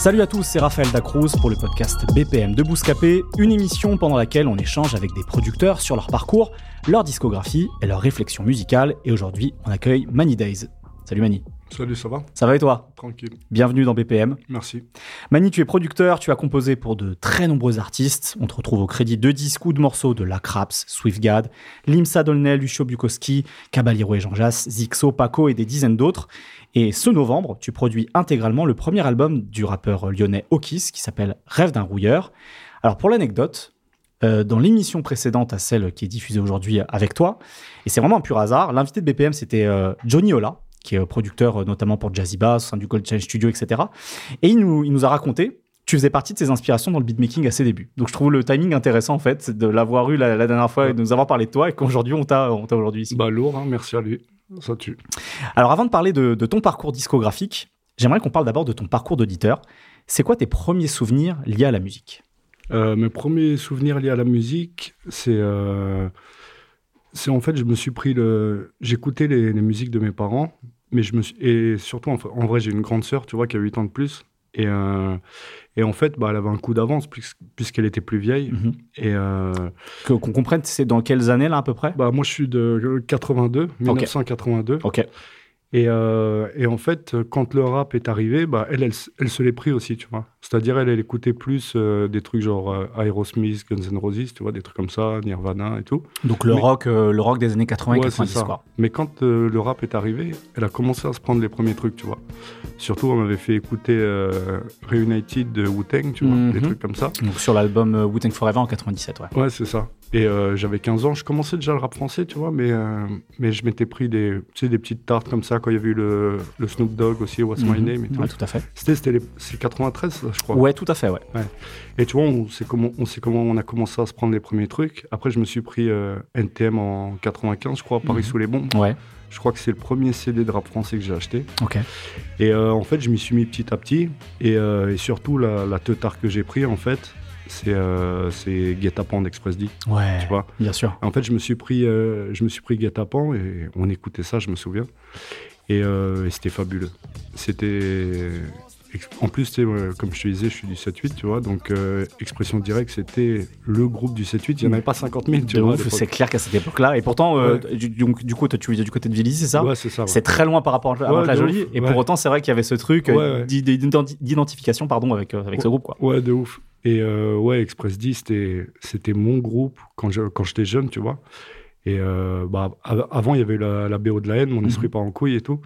Salut à tous, c'est Raphaël Dacruz pour le podcast BPM de Bouscapé, une émission pendant laquelle on échange avec des producteurs sur leur parcours, leur discographie et leurs réflexions musicales. Et aujourd'hui, on accueille Mani Days. Salut Mani. Salut, ça va? Ça va et toi? Tranquille. Bienvenue dans BPM. Merci. Mani, tu es producteur, tu as composé pour de très nombreux artistes. On te retrouve au crédit de disques ou de morceaux de La Craps, Swiftgad, Limsa Dolnay, Lucio Bukowski, Caballero et Jean Jass, Zixo, Paco et des dizaines d'autres. Et ce novembre, tu produis intégralement le premier album du rappeur lyonnais Okis qui s'appelle Rêve d'un rouilleur. Alors pour l'anecdote, euh, dans l'émission précédente à celle qui est diffusée aujourd'hui avec toi, et c'est vraiment un pur hasard, l'invité de BPM c'était euh, Johnny Ola, qui est producteur euh, notamment pour Jazzy Bass, au sein du Gold Challenge Studio, etc. Et il nous, il nous a raconté tu faisais partie de ses inspirations dans le beatmaking à ses débuts. Donc je trouve le timing intéressant en fait de l'avoir eu la, la dernière fois et de nous avoir parlé de toi et qu'aujourd'hui on t'a on t'a aujourd'hui ici. Bah lourd, hein, merci à lui. Ça tue. Alors avant de parler de, de ton parcours discographique, j'aimerais qu'on parle d'abord de ton parcours d'auditeur. C'est quoi tes premiers souvenirs liés à la musique? Euh, mes premiers souvenirs liés à la musique, c'est euh, c'est en fait, je me suis pris le. J'écoutais les, les musiques de mes parents, mais je me suis. Et surtout, en, vrai, j'ai une grande sœur, tu vois, qui a 8 ans de plus. Et, euh, et en fait, bah, elle avait un coup d'avance puis- puisqu'elle était plus vieille. Mhm. Et euh, Qu'on comprenne, c'est dans quelles années là à peu près? Bah, moi, je suis de 82, 1982. Ok. Et, euh, et en fait, quand le rap est arrivé, bah, elle, elle, elle se l'est pris aussi, tu vois. C'est-à-dire, elle, elle écoutait plus euh, des trucs genre euh, Aerosmith, Guns N' Roses, tu vois, des trucs comme ça, Nirvana et tout. Donc le Mais- rock, euh, le rock des années 80 et Ouais, c'est 90 ça. quoi. Mais quand euh, le rap est arrivé, elle a commencé à se prendre les premiers trucs, tu vois. Surtout, on m'avait fait écouter Reunited de Wu-Tang, tu vois, Mhm. des trucs comme ça. Donc sur l'album Wu-Tang Forever en 97, ouais. Ouais, c'est ça. Et euh, j'avais 15 ans, je commençais déjà le rap français, tu vois, mais, euh, mais je m'étais pris des, tu sais, des petites tartes comme ça quand il y avait eu le, le Snoop Dogg aussi, What's My Mhm. Name et tout. Ouais, tout à fait. C'était, les- c'est 93, ça, je crois. Ouais, tout à fait, ouais. Et tu vois, on sait, comment, on sait comment on a commencé à se prendre les premiers trucs. Après, je me suis pris euh, NTM en 95, je crois, Paris Mhm. sous les bombes. Ouais, Je crois que c'est le premier CD de rap français que j'ai acheté. ok. Et euh, en fait, je m'y suis mis petit à petit. Et, euh, et surtout, la, la teutard que j'ai pris, en fait, c'est euh, c'est Guet-apens d'Express D, Ouais, tu vois? bien sûr. En fait, je me suis pris, euh, je me suis pris Guet-apens et on écoutait ça, je me souviens. Et, euh, et c'était fabuleux. C'était. En plus, comme je te disais, je suis du 7-8, tu vois, donc euh, Expression Directe, c'était le groupe du 7-8. Il n'y en avait pas 50 000, tu De vois. c'est clair qu'à cette époque-là. Et pourtant, euh, du, donc, du coup, toi, tu es du côté de Villiers, c'est ça? Ouais, c'est ça. ouais. C'est très loin par rapport à Ouais, la Jolie. ouf, Et pour autant, c'est vrai qu'il y avait ce truc euh, d'identification pardon, avec, euh, avec ce groupe. Quoi. Ouais, de ouf. Et euh, ouais, Express 10, c'était, c'était mon groupe quand, je- quand j'étais jeune, tu vois. Et bah, av- avant, il y avait la, la BO de la haine, mon Mhm. esprit part en couille et tout.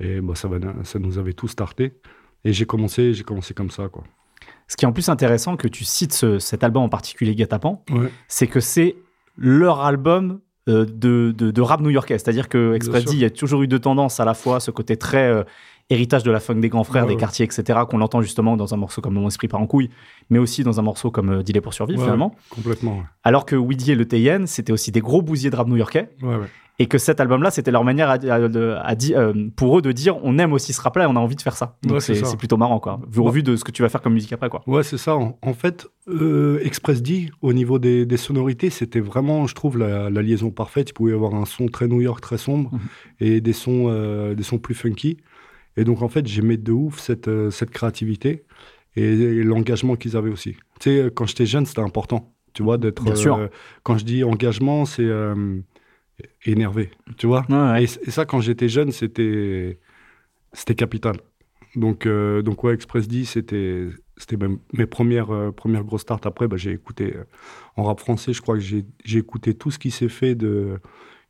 Et bah, ça, va- ça nous avait tous starté. Et j'ai commencé, j'ai commencé comme ça, quoi. Ce qui est en plus intéressant que tu cites ce- cet album en particulier, Guet-apens, Ouais. c'est que c'est leur album euh, de, de, de rap new-yorkais. C'est-à-dire que il y a toujours eu deux tendances à la fois, ce côté très euh, héritage de la funk des grands frères, Ouais, des ouais. quartiers, etc., qu'on entend justement dans un morceau comme Mon esprit part en couille, mais aussi dans un morceau comme euh, pour survivre, Ouais, finalement. Complètement, Alors que Weedy et le TN, c'était aussi des gros bousiers de rap new-yorkais. Et que cet album-là, c'était leur manière à, à- euh, pour eux de dire on aime aussi ce rap-là et on a envie de faire ça. Donc c'est plutôt marrant, quoi. Vu, Au vu de ce que tu vas faire comme musique après, quoi. Ouais, c'est ça. En, en fait, euh, Express D, au niveau des, des sonorités, c'était vraiment, je trouve, la, la liaison parfaite. Il pouvait y avoir un son très New York, très sombre, Mhm. et des sons, euh, des sons plus funky. Et donc, en fait, j'aimais de ouf cette, euh, cette créativité et, et l'engagement qu'ils avaient aussi. Tu sais, quand j'étais jeune, c'était important, tu vois, d'être... Bien sûr. euh, quand je dis engagement, c'est euh, énervé, tu vois. Ouais, ouais. Et, et ça, quand j'étais jeune, c'était c'était capital. Donc, euh, donc ouais, Express D, c'était c'était mes premières, euh, premières grosses starts. Après, bah, j'ai écouté euh, en rap français, je crois que j'ai j'ai écouté tout ce qui s'est fait de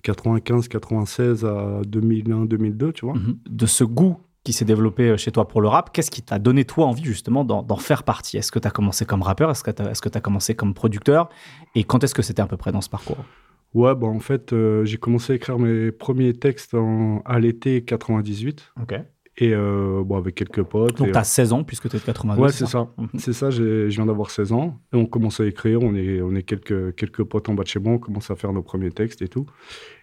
95, 96 à 2001, 2002, tu vois. Mhm. De ce goût qui s'est développé euh, chez toi pour le rap. Qu'est-ce qui t'a donné toi envie justement d'en faire partie? Est-ce que tu as commencé comme rappeur? Est-ce que tu as, commencé comme producteur? Et quand est-ce que c'était à peu près dans ce parcours? Ouais, bah en fait, euh, j'ai commencé à écrire mes premiers textes en- à l'été 98. Ok. Et euh, bon, avec quelques potes. Donc tu as 16 ans puisque tu es de 92. Ouais, c'est ça? Mhm. C'est ça, j'ai- je viens d'avoir 16 ans. Et on commence à écrire, on est, on est quelques, quelques potes en bas de chez moi, on commence à faire nos premiers textes et tout.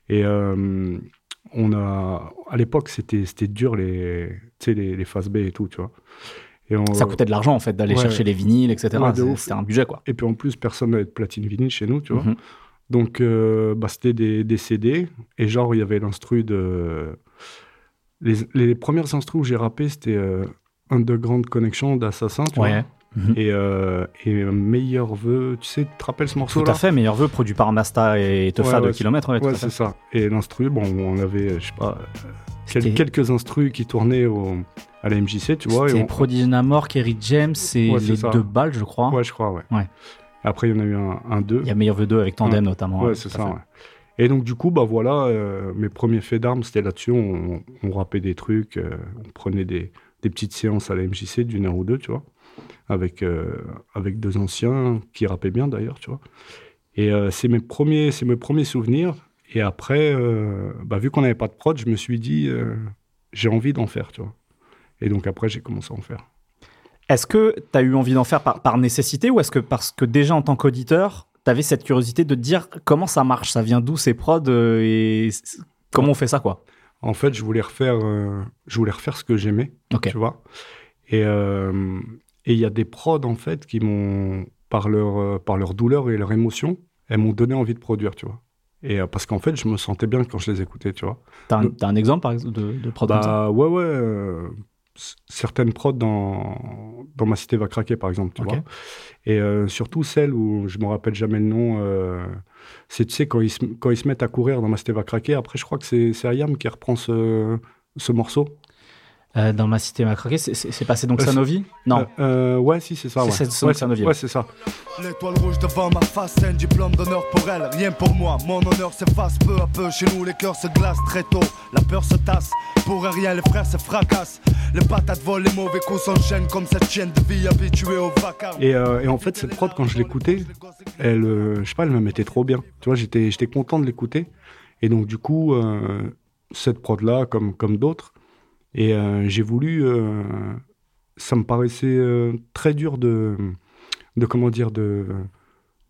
Et euh, on a, à l'époque, c'était c'était dur, les, tu sais, les, les phases B et tout, tu vois. Et, on- Ça coûtait de l'argent en fait d'aller Ouais. chercher les vinyles, etc. Ouais. C'était un budget quoi. et puis en plus, personne n'avait de platine vinyle chez nous, tu vois. Mhm. Donc, euh, bah, c'était des, des CD. Et genre, il y avait l'instru de. Les, les premières instrus où j'ai rappé, c'était euh, Underground Connection d'Assassin, tu Ouais. vois. Mhm. Et, euh, et Meilleur vœu, tu sais, tu te rappelles ce Tout morceau-là à fait, meilleur vœu produit par Masta et Tefa Ouais, de ouais, kilomètres. Ouais, tout c'est ça. Et l'instru, bon, on avait, je sais pas, euh, quel- quelques instrus qui tournaient au, à la MJC, tu vois. C'était on- Prodigy Namor, Kerry James et les ça. deux balles, je crois. Ouais, je crois, ouais. Après, il y en a eu un, un deux. Il y a meilleur vœu 2 avec Tandem notamment. Ouais, c'est tout ça. Et donc, du coup, bah voilà, euh, mes premiers faits d'armes, c'était là-dessus. On, on rappait des trucs, euh, on prenait des, des petites séances à la MJC d'une heure ou deux, tu vois, avec, euh, avec deux anciens qui rappaient bien d'ailleurs, tu vois. Et euh, c'est mes, premiers- c'est mes premiers souvenirs. Et après, euh, bah, vu qu'on n'avait pas de prod, je me suis dit, j'ai envie d'en faire, tu vois. Et donc, après, j'ai commencé à en faire. Est-ce que tu as eu envie d'en faire par, par nécessité ou est-ce que parce que déjà en tant qu'auditeur, tu avais cette curiosité de te dire comment ça marche, ça vient d'où ces prods et comment on fait ça quoi? En fait, je voulais refaire, euh, je voulais refaire ce que j'aimais. Tu vois. Et euh, et il y a des prods, en fait, qui m'ont, par leur, euh, par leur douleur et leur émotion, elles m'ont donné envie de produire, tu vois. Et euh, parce qu'en fait, je me sentais bien quand je les écoutais, tu vois. T'as un, exemple par exemple de, de prod comme ça? Bah ouais, ouais. euh, certaines prods dans, dans Ma Cité va craquer, par exemple, tu vois. Et euh, surtout celles où je me rappelle jamais le nom. c'est, tu sais, quand ils, se, quand ils se mettent à courir dans Ma Cité va craquer, après, je crois que c'est, c'est Ayam qui reprend ce, ce morceau. Euh, Dans ma cité m'a craqué, c'est- passé donc Euh, Sanovi Non. Euh, euh, ouais, si, c'est ça. Ouais. c'est ouais, Sanovi, Ouais, c'est ça. L'étoile rouge devant ma face, un diplôme d'honneur pour elle, rien pour moi. Mon honneur s'efface peu à peu, chez nous les cœurs se glacent très tôt. La peur se tasse, pour rien les frères se fracassent. Les patates volent, les mauvais coups s'enchaînent comme cette chienne de vie habituée au vacarme. Et, euh, et en fait, cette prod, quand je l'écoutais, elle, euh, je sais pas, elle me mettait trop bien. Tu vois, j'étais, j'étais content de l'écouter. Et donc, du coup, euh, cette prod-là, comme, comme d'autres, et euh, j'ai voulu. euh, ça me paraissait euh, très dur de, de comment dire, de,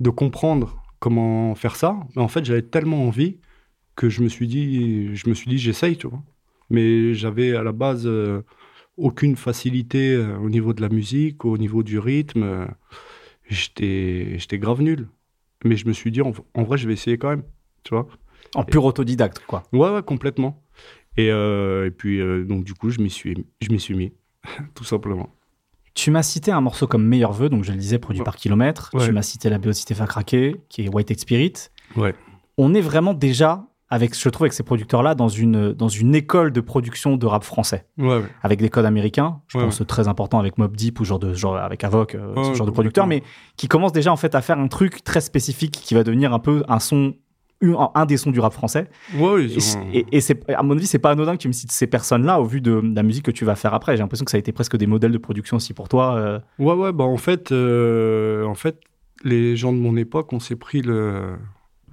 de comprendre comment faire ça. Mais en fait, j'avais tellement envie que je me suis dit, je me suis dit, j'essaye, tu vois. Mais j'avais à la base euh, aucune facilité euh, au niveau de la musique, au niveau du rythme. euh, j'étais, j'étais grave nul. Mais je me suis dit, en, en vrai, je vais essayer quand même, tu vois. En pur autodidacte quoi. Ouais, ouais, complètement. Et, euh, et puis, euh, donc, du coup, je m'y suis, je suis mis, tout simplement. Tu m'as cité un morceau comme Meilleur Vœu, donc je le disais, produit Ouais. par kilomètre. Ouais. Tu m'as cité la Béotité Fa Craquer, qui est White Spirit. Ouais. On est vraiment déjà, avec, je trouve, avec ces producteurs-là, dans une, dans une école de production de rap français, Ouais, avec des codes américains. Je pense très important avec Mob Deep ou genre de, genre avec Avoc, euh, ce genre de producteurs, mais qui commence déjà en fait à faire un truc très spécifique qui va devenir un peu un son. Un, des sons du rap français. Ouais, Et, ils c'est- ont- et- et c'est, à mon avis, c'est pas anodin que tu me cites ces personnes-là au vu de, de la musique que tu vas faire après. J'ai l'impression que ça a été presque des modèles de production aussi pour toi. euh. Ouais, ouais, bah en fait, euh, en fait, les gens de mon époque, on s'est pris le,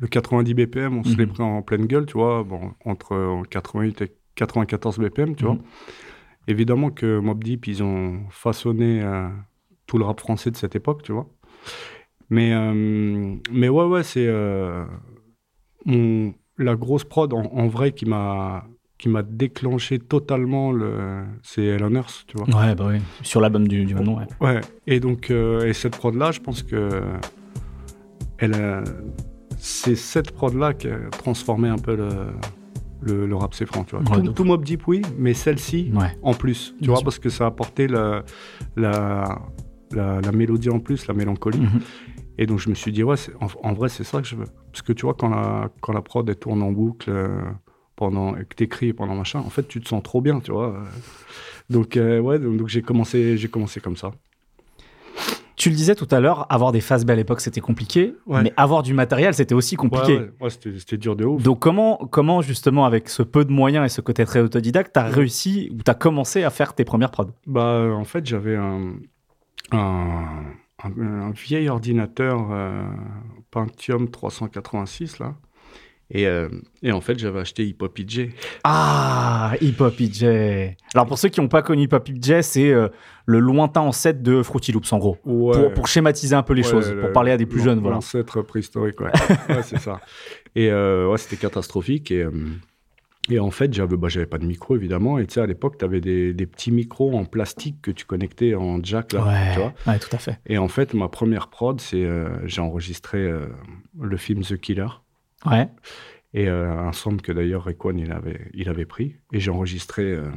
le 90 BPM, on se l'est Mhm. pris en pleine gueule, tu vois, bon, entre euh, 88 et 94 BPM, tu Mhm. vois. Évidemment que Mob Deep, ils ont façonné euh, tout le rap français de cette époque, tu vois. Mais, mais ouais, ouais, c'est mon- la grosse prod en, en vrai qui m'a qui m'a déclenché totalement le c'est Elon Earth, tu vois. Ouais, bah oui. Sur l'album du, du même nom, ouais. Ouais, et donc, euh, et cette prod-là, je pense que elle a- c'est cette prod-là qui a transformé un peu le, le, le rap franc, tu vois. Ouais, tout, tout Mob Deep, oui, mais celle-ci, Ouais. en plus, tu Bien vois, sûr. parce que ça a apporté la, la, la, la mélodie en plus, la mélancolie. Mhm. Et donc, je me suis dit, ouais, en, en vrai, c'est ça que je veux. Parce que tu vois, quand la, quand la prod, elle tourne en boucle, euh, pendant, et que t'écris pendant machin, en fait, tu te sens trop bien, tu vois. Donc, euh, ouais, donc, donc j'ai commencé, commencé comme ça. Tu le disais tout à l'heure, avoir des phases à l'époque, c'était compliqué, Ouais. mais avoir du matériel, c'était aussi compliqué. Ouais, ouais, c'était dur de ouf. Donc comment, comment justement, avec ce peu de moyens et ce côté très autodidacte, t'as réussi ou t'as commencé à faire tes premières prods? Bah, en fait, j'avais un, un, un- un vieil ordinateur euh, Pentium 386, là. Et, euh, et en fait, j'avais acheté Hip Hop EJ. Ah, Hip Hop EJ. Alors pour ceux qui n'ont pas connu Hip Hop EJ, c'est euh, le lointain ancêtre de Fruity Loops en gros. Ouais. Pour, pour schématiser un peu les Ouais, choses, le- pour parler à des plus jeunes, voilà. L'ancêtre préhistorique, ouais. ouais, c'est ça. Et euh, ouais, c'était catastrophique. Et, et en fait, j'avais bah, j'avais pas de micro, évidemment. Et tu sais, à l'époque, tu avais des, des petits micros en plastique que tu connectais en jack, là. Ouais, Tu vois ouais, tout à fait. et en fait, ma première prod, c'est euh, j'ai enregistré euh, le film The Killer. Ouais. Et euh, un sample que d'ailleurs Rekwan il avait, il avait pris. Et j'ai enregistré euh,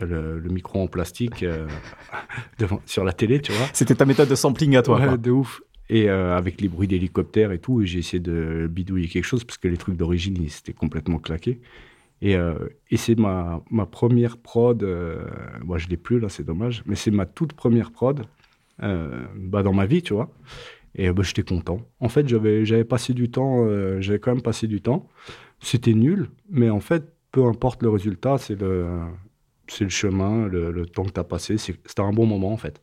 le, le micro en plastique devant, sur la télé, tu vois. C'était ta méthode de sampling à toi. Ouais, quoi. de ouf. Et euh, avec les bruits d'hélicoptère et tout, j'ai essayé de bidouiller quelque chose parce que les trucs d'origine, ils étaient complètement claqués. Et, euh, et c'est ma, ma première prod. Euh, je l'ai plus là, c'est dommage, mais c'est ma toute première prod euh, bah, dans ma vie, tu vois. Et bah, j'étais content. En fait, j'avais passé du temps, j'avais quand même passé du temps. C'était nul, mais en fait, peu importe le résultat, c'est le, le chemin, le, le temps que tu as passé. C'était un bon moment, en fait.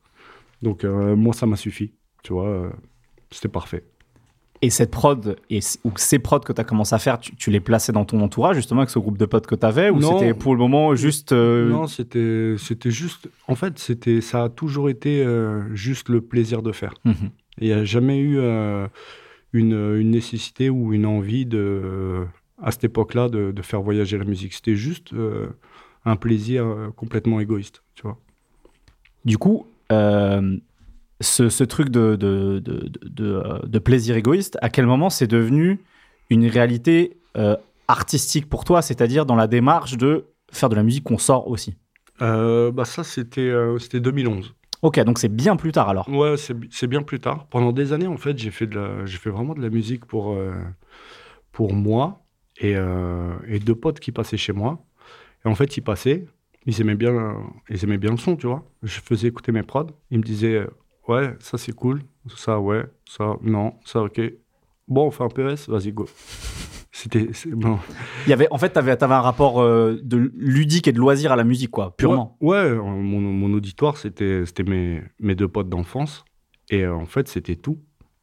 Donc, moi, ça m'a suffi, tu vois. C'était parfait. Et cette prod, et, ou ces prods que tu as commencé à faire, tu, tu les plaçais dans ton entourage, justement, avec ce groupe de potes que tu avais Ou Non. c'était pour le moment juste. euh, Non, c'était c'était juste. En fait, c'était ça a toujours été euh, juste le plaisir de faire. mhm. Il n'y a jamais eu euh, une, une nécessité ou une envie de, à cette époque-là de, de faire voyager la musique. C'était juste euh, un plaisir complètement égoïste, tu vois. Du coup, euh, ce, ce truc de, de, de, de- de, euh, de plaisir égoïste, à quel moment c'est devenu une réalité euh, artistique pour toi, c'est-à-dire dans la démarche de faire de la musique qu'on sort aussi? Euh, bah ça, c'était euh, c'était 2011. Ok, donc c'est bien plus tard alors. Ouais, c'est bi- c'est bien plus tard. Pendant des années, en fait, j'ai fait, de la- j'ai fait vraiment de la musique pour, pour moi et, et deux potes qui passaient chez moi. Et en fait, ils passaient, ils aimaient bien, ils aimaient bien le son, tu vois. Je faisais écouter mes prods. Ils me disaient, ouais, ça c'est cool, ça ouais, ça non, ça ok. Bon, on fait un PS, vas-y, go. C'était. Bon. Il y avait, en fait, tu avais, un rapport euh, de ludique et de loisir à la musique, quoi, purement. Ouais, ouais, euh, mon, mon auditoire, c'était mes, mes deux potes d'enfance. Et euh, en fait, c'était tout.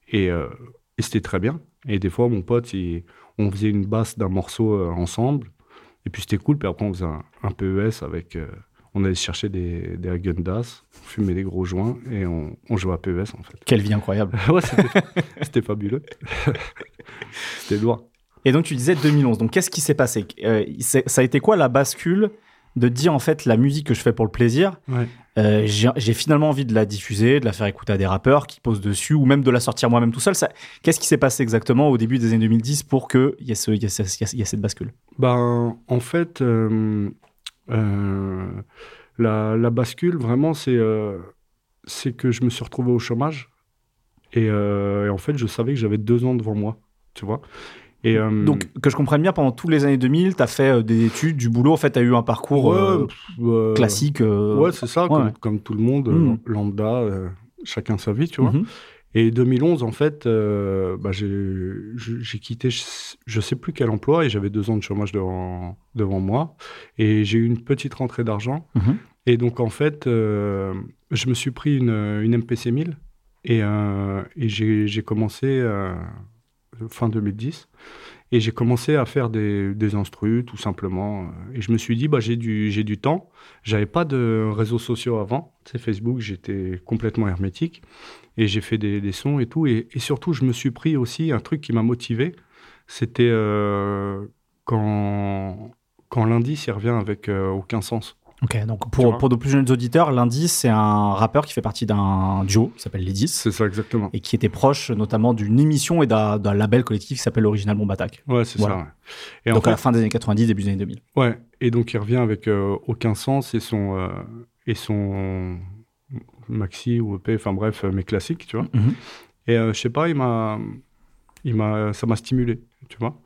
Et, euh, et c'était très bien. Et des fois, mon pote, il- on faisait une basse d'un morceau ensemble. Et puis c'était cool. Puis après, on faisait un, un PES avec. On allait chercher des, des Häagen-Dazs, on fumait des gros joints et on, on jouait à PES en fait. Quelle vie incroyable. ouais, c'était fabuleux. c'était loin. Et donc tu disais 2011. Donc qu'est-ce qui s'est passé? Euh, Ça a été quoi la bascule de dire en fait la musique que je fais pour le plaisir, Ouais. euh, j'ai finalement envie de la diffuser, de la faire écouter à des rappeurs qui posent dessus, ou même de la sortir moi-même tout seul. Qu'est-ce qui s'est passé exactement au début des années 2010 pour qu'il y, ait ce- il y, ait ce- il y ait cette bascule? Ben, en fait, euh, la, la bascule, vraiment, c'est euh, c'est que je me suis retrouvé au chômage. Et, euh, et en fait, je savais que j'avais deux ans devant moi, tu vois. Et, euh, Donc que je comprenne bien, pendant toutes les années 2000, tu as fait euh, des études, du boulot, en fait tu as eu un parcours ouais, euh, euh, classique. euh, Ouais, c'est ça, ouais, comme, ouais. comme tout le monde, euh, lambda, euh, chacun sa vie, tu vois. mhm. Et 2011, en fait, euh, bah, j'ai quitté, je, je sais plus quel emploi, et j'avais deux ans de chômage devant, devant moi. Et j'ai eu une petite rentrée d'argent. Mhm. Et donc, en fait, euh, je me suis pris une, une MPC 1000 et, euh, et j'ai commencé fin 2010. Et j'ai commencé à faire des, des instrus, tout simplement. Et je me suis dit, bah, j'ai du, du temps. J'avais pas de réseaux sociaux avant. Sais, Facebook, j'étais complètement hermétique. Et j'ai fait des, des sons et tout. Et, et surtout, je me suis pris aussi un truc qui m'a motivé. C'était euh, quand, quand l'indice, il revient avec euh, aucun sens. Ok, donc pour, pour de plus jeunes auditeurs, Lundi, c'est un rappeur qui fait partie d'un duo qui s'appelle Les 10 C'est ça, exactement. et qui était proche notamment d'une émission et d'un label collectif qui s'appelle Original Bomb Attack. Ouais, c'est Voilà. ça. ouais. Et en Donc à la fin des années 90, début des années 2000. ouais. Et donc, il revient avec euh, aucun sens et son, et son maxi ou EP, enfin bref, euh, mes classiques, tu vois. Mhm. Et euh, je sais pas, il m'a, il m'a, ça m'a stimulé, tu vois.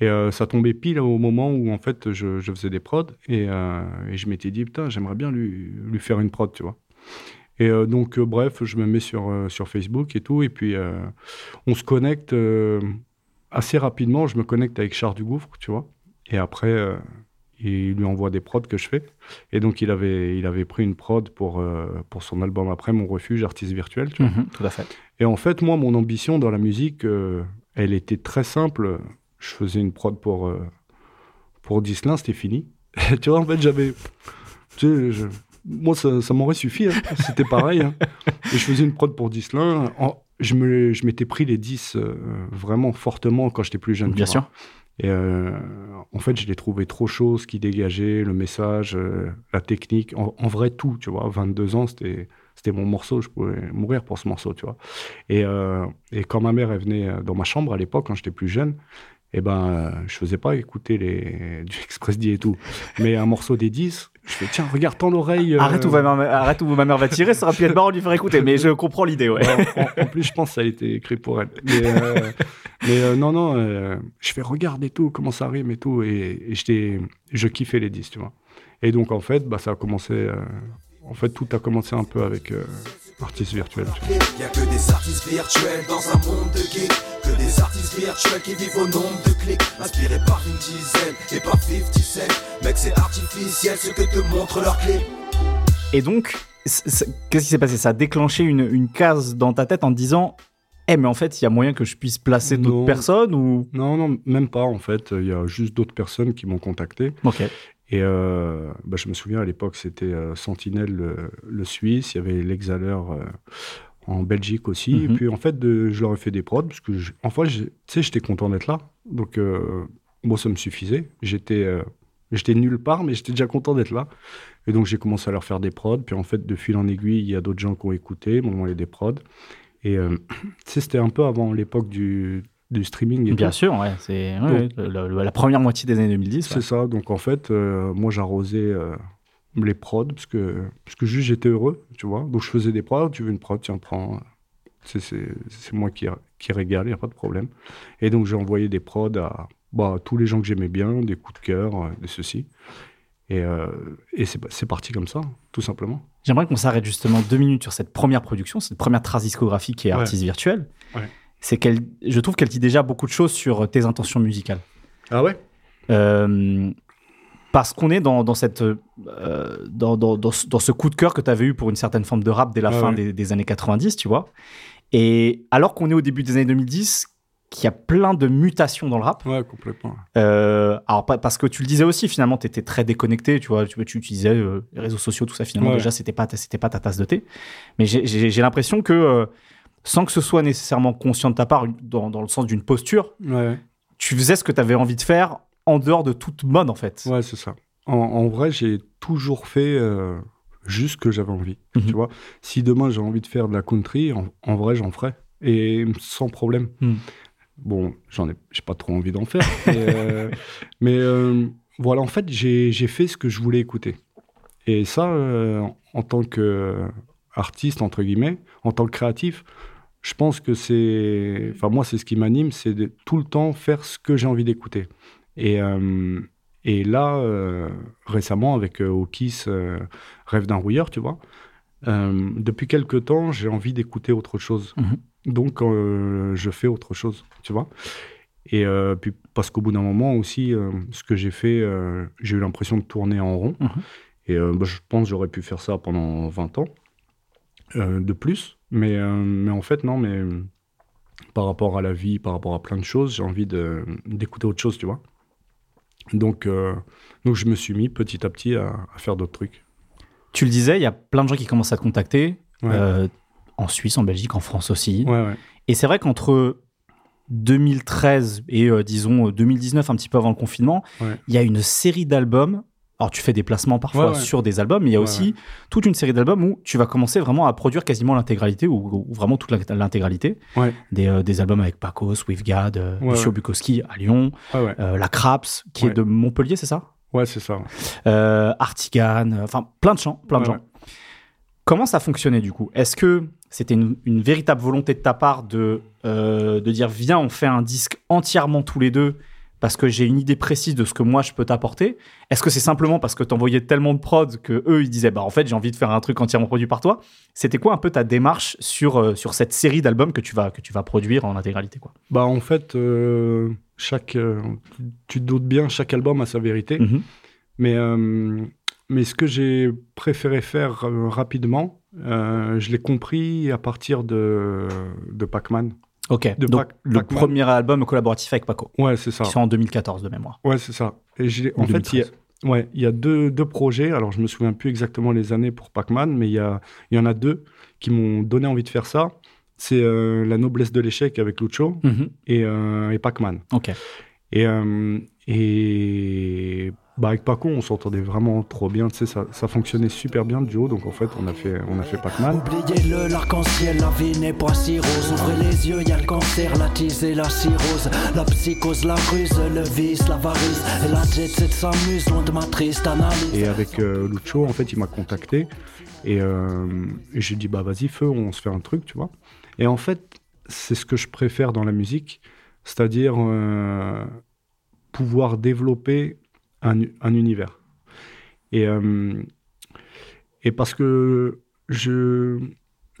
Et euh, ça tombait pile au moment où en fait je, je faisais des prods et, et je m'étais dit putain j'aimerais bien lui, lui faire une prod, tu vois. Et euh, donc, euh, bref, je me mets sur, euh, sur Facebook et tout. Et puis, on se connecte assez rapidement. Je me connecte avec Charles Dugouffre, tu vois. Et après, il lui envoie des prods que je fais. Et donc, il avait, il avait pris une prod pour, euh, pour son album après, Mon Refuge, artiste virtuel, tu vois. Mhm, tout à fait. Et en fait, moi, mon ambition dans la musique, euh, elle était très simple. Je faisais une prod pour, euh, pour Dislin, c'était fini. tu vois, en fait, j'avais. Tu sais, je- moi, ça, ça m'aurait suffi. hein. C'était pareil. hein. Et je faisais une prod pour Dislin. En- Je me- je m'étais pris les 10 euh, vraiment fortement quand j'étais plus jeune. Bien sûr. Et euh, en fait, je l'ai trouvé trop chaud, ce qui dégageait, le message, euh, la technique, en, en vrai tout, tu vois. 22 ans, c'était c'était mon morceau, je pouvais mourir pour ce morceau, tu vois. Et, et quand ma mère elle venait dans ma chambre à l'époque, quand j'étais plus jeune, eh ben, euh, je faisais pas écouter les du Express D et tout, mais un morceau des 10, je fais tiens, regarde tant l'oreille. euh, Arrête où, ma mère, arrête où ma mère va tirer, ça aurait pu être marrant de lui faire écouter, mais je comprends l'idée, ouais. Ouais, en, en plus, je pense que ça a été écrit pour elle. Mais, euh, mais euh, non, non, je fais regarde et tout, comment ça rime et tout. Et, et j'étais- je kiffais les 10, tu vois. Et donc, en fait, bah, ça a commencé. en fait, tout a commencé un peu avec Artiste Virtuel. tu vois. Y'a que des artistes virtuels dans un monde de geeks Que des artistes virtuels qui vivent au nombre de clics Inspirés par une dizaine et pas 50 cents Mec c'est artificiel ce que te montrent leurs clips Et donc, qu'est-ce qui s'est passé? Ça a déclenché une, une case dans ta tête en te disant Eh, mais en fait, il y a moyen que je puisse placer d'autres personnes ou. Non, non, même pas, en fait. Il y a juste d'autres personnes qui m'ont contacté. Ok. Et euh, bah, je me souviens, à l'époque, c'était euh, Sentinelle, le, le Suisse. Il y avait l'Exhaleur euh, en Belgique aussi. Mhm. Et puis, en fait, de- je leur ai fait des prods. Parce que, je- en fait, j'ai- tu sais, j'étais content d'être là. Donc, euh, moi, ça me suffisait. J'étais j'étais nulle part, mais j'étais déjà content d'être là. Et donc, j'ai commencé à leur faire des prods. Puis, en fait, de fil en aiguille, il y a d'autres gens qui ont écouté, m'ont envoyé des prods. Et tu sais, c'était un peu avant l'époque du, du streaming. Et Bien tout. sûr, ouais. C'est ouais, la première moitié des années 2010. C'est ouais. ça. Donc en fait, euh, moi j'arrosais euh, les prods parce que, parce que juste j'étais heureux, tu vois. Donc je faisais des prods. Tu veux une prod, tiens, prends. C'est, moi qui, qui régale, il n'y a pas de problème. Et donc j'ai envoyé des prods à bah, tous les gens que j'aimais bien, des coups de cœur, euh, des ceci. Et, euh, et c'est, c'est parti comme ça, tout simplement. J'aimerais qu'on s'arrête justement deux minutes sur cette première production, cette première trace discographique qui est Ouais. Artiste Virtuel. Ouais. C'est qu'elle, je trouve qu'elle dit déjà beaucoup de choses sur tes intentions musicales. Ah ouais? Euh, parce qu'on est dans, dans, cette, euh, dans, dans, dans ce, coup de cœur que tu avais eu pour une certaine forme de rap dès la Ah fin ouais. des, des années 90, tu vois. Et alors qu'on est au début des années 2010, qu'il y a plein de mutations dans le rap. Ouais, complètement. Euh, alors, parce que tu le disais aussi, finalement, tu étais très déconnecté, tu vois, tu, tu utilisais les réseaux sociaux, tout ça, finalement, Ouais. déjà, c'était pas, ta- pas ta tasse de thé. Mais j'ai- l'impression que, sans que ce soit nécessairement conscient de ta part, dans, dans le sens d'une posture, Ouais. tu faisais ce que tu avais envie de faire en dehors de toute mode, en fait. Ouais, c'est ça. En, en vrai, j'ai toujours fait euh, juste ce que j'avais envie. Mhm. Tu vois, si demain j'ai envie de faire de la country, en, en vrai, j'en ferai. Et sans problème. Mhm. Bon, j'en ai, j'ai pas trop envie d'en faire. mais euh, mais, euh, voilà, en fait, j'ai fait ce que je voulais écouter. Et ça, en tant qu'artiste, entre guillemets, en tant que créatif, je pense que c'est. Enfin, moi, c'est ce qui m'anime, c'est de tout le temps faire ce que j'ai envie d'écouter. Et, euh, et là, euh, récemment, avec euh, Okis, Rêve d'un rouilleur, tu vois, depuis quelques temps, j'ai envie d'écouter autre chose. Mhm. Donc, je fais autre chose, tu vois. Et euh, puis, parce qu'au bout d'un moment aussi, euh, ce que j'ai fait, euh, j'ai eu l'impression de tourner en rond. Mhm. Et bah, je pense que j'aurais pu faire ça pendant 20 ans, de plus. Mais, euh, mais en fait, non, mais euh, par rapport à la vie, par rapport à plein de choses, j'ai envie d'écouter autre chose, tu vois. Donc, euh, donc, je me suis mis petit à petit à, à faire d'autres trucs. Tu le disais, il y a plein de gens qui commencent à te contacter, Ouais. euh, en Suisse, en Belgique, en France aussi. Ouais, ouais. Et c'est vrai qu'entre 2013 et euh, disons 2019, un petit peu avant le confinement, il y a une série d'albums. Alors tu fais des placements parfois Ouais, ouais. sur des albums, mais il y a Ouais, aussi toute une série d'albums où tu vas commencer vraiment à produire quasiment l'intégralité ou, ou vraiment toute l'intégralité des, euh, des albums avec Paco, Swiftgad, euh, Lucio. Bukowski à Lyon, euh, La Craps qui est de Montpellier, c'est ça? Ouais, c'est ça. euh, Artigan, enfin plein de gens, plein de gens. Comment ça fonctionnait du coup? Est-ce que c'était une, une véritable volonté de ta part de, de dire viens on fait un disque entièrement tous les deux parce que j'ai une idée précise de ce que moi je peux t'apporter Est-ce que c'est simplement parce que t'envoyais tellement de prod que eux ils disaient bah en fait j'ai envie de faire un truc entièrement produit par toi C'était quoi un peu ta démarche sur euh, sur cette série d'albums que tu vas que tu vas produire en intégralité quoi? Bah en fait, euh, chaque, euh, tu te doutes bien, chaque album a sa vérité. Mhm. Mais, mais ce que j'ai préféré faire rapidement, je l'ai compris à partir de, de Pac-Man. Ok. De Donc Pac- le premier album collaboratif avec Paco, Ouais, c'est ça. qui sort en 2014 de mémoire. Ouais, c'est ça. Et en fait, il y a, 2013. ouais, il y a deux, deux projets. Alors, je me souviens plus exactement les années pour Pac-Man, mais il y, a, il y en a deux qui m'ont donné envie de faire ça. C'est euh, La noblesse de l'échec avec Lucho Mhm. et, euh, et Pac-Man. Ok. Et, euh, et bah, avec Paco, on s'entendait vraiment trop bien. Tu sais, ça, ça fonctionnait super bien le duo. Donc, en fait, on a fait, on a fait Pac-Man. Oubliez-le, l'arc-en-ciel, la vie n'est pas si rose. Ouvrez les yeux, y a le cancer, la tise et la cirrhose. La psychose, la ruse, le vice, l'avarice. Et la jet set s'amuse, loin de ma triste analyse. Et avec euh, Lucho, en fait, il m'a contacté. Et, euh, et j'ai dit, bah vas-y, feu, on se fait un truc, tu vois. Et en fait, c'est ce que je préfère dans la musique, c'est-à-dire euh, pouvoir développer un, un univers. Et, euh, et parce que je.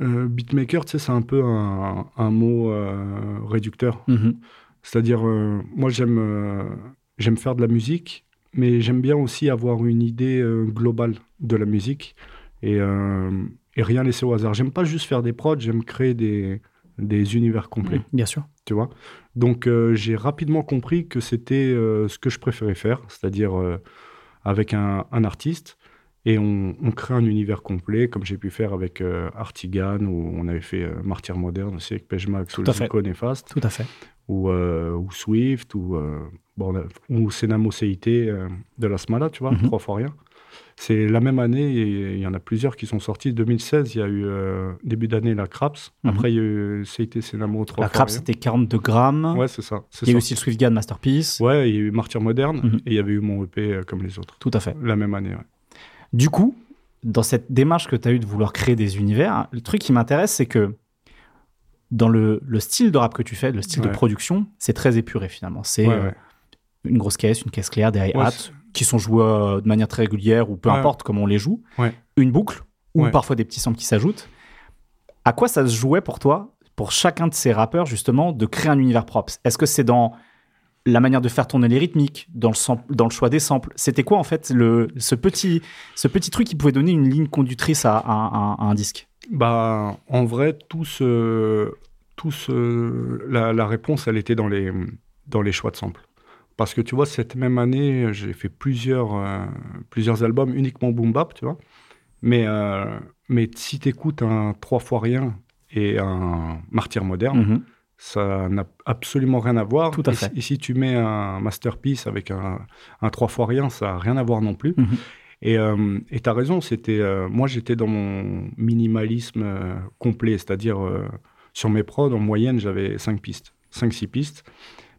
euh, beatmaker, tu sais, c'est un peu un, un mot euh, réducteur. Mhm. C'est-à-dire, moi, j'aime j'aime faire de la musique, mais j'aime bien aussi avoir une idée globale de la musique et, et rien laisser au hasard. J'aime pas juste faire des prods, j'aime créer des, des univers complets, Bien sûr. Tu vois. Donc, euh, j'ai rapidement compris que c'était euh, ce que je préférais faire, c'est-à-dire euh, avec un, un artiste. Et on, on crée un univers complet, comme j'ai pu faire avec Artigan, où on avait fait Martyr Moderne aussi avec Pejmax, ou Tout à fait. Zuko Néfaste Tout à fait. ou, ou Swift, ou, bon, ou Senamo de la Smala, tu vois, Mhm. trois fois rien. C'est la même année, et il y en a plusieurs qui sont sortis. 2016, il y a eu euh, début d'année la Craps. Mhm. Après, il y a eu CIT Senamo trois La fois crap rien. c'était 42 grammes. Ouais, c'est ça. Il y a eu aussi le Swift Guard Masterpiece. Ouais, il y a eu Martyr Moderne, Mhm. et il y avait eu mon EP euh, comme les autres. Tout à fait. La même année, ouais. Du coup, dans cette démarche que tu as eue de vouloir créer des univers, le truc qui m'intéresse, c'est que dans le, le style de rap que tu fais, le style de production, c'est très épuré finalement. C'est Ouais, euh, ouais. une grosse caisse, une caisse claire, des hi-hats qui sont joués euh, de manière très régulière ou peu Ouais. importe comment on les joue, Ouais. une boucle ou Ouais. parfois des petits samples qui s'ajoutent. À quoi ça se jouait pour toi, pour chacun de ces rappeurs justement, de créer un univers propre? Est-ce que c'est dans la manière de faire tourner les rythmiques, dans le, sample- dans le choix des samples? C'était quoi en fait le, ce, petit, ce petit truc qui pouvait donner une ligne conductrice à, à- à- à un disque? Bah, en vrai, tout ce, tout ce, la, la réponse, elle était dans les, dans les choix de samples. Parce que tu vois, cette même année, j'ai fait plusieurs, euh, plusieurs albums uniquement boom bap, tu vois. Mais, euh, mais si tu écoutes un Trois fois rien et un Martyr moderne, Mhm. ça n'a absolument rien à voir. Tout à et, fait. si- Et si tu mets un masterpiece avec un, un trois fois rien, ça n'a rien à voir non plus. Mhm. Et euh, tu as raison, c'était, euh, moi j'étais dans mon minimalisme euh, complet, c'est-à-dire sur mes prods, en moyenne, j'avais 5 pistes, 5-6 pistes.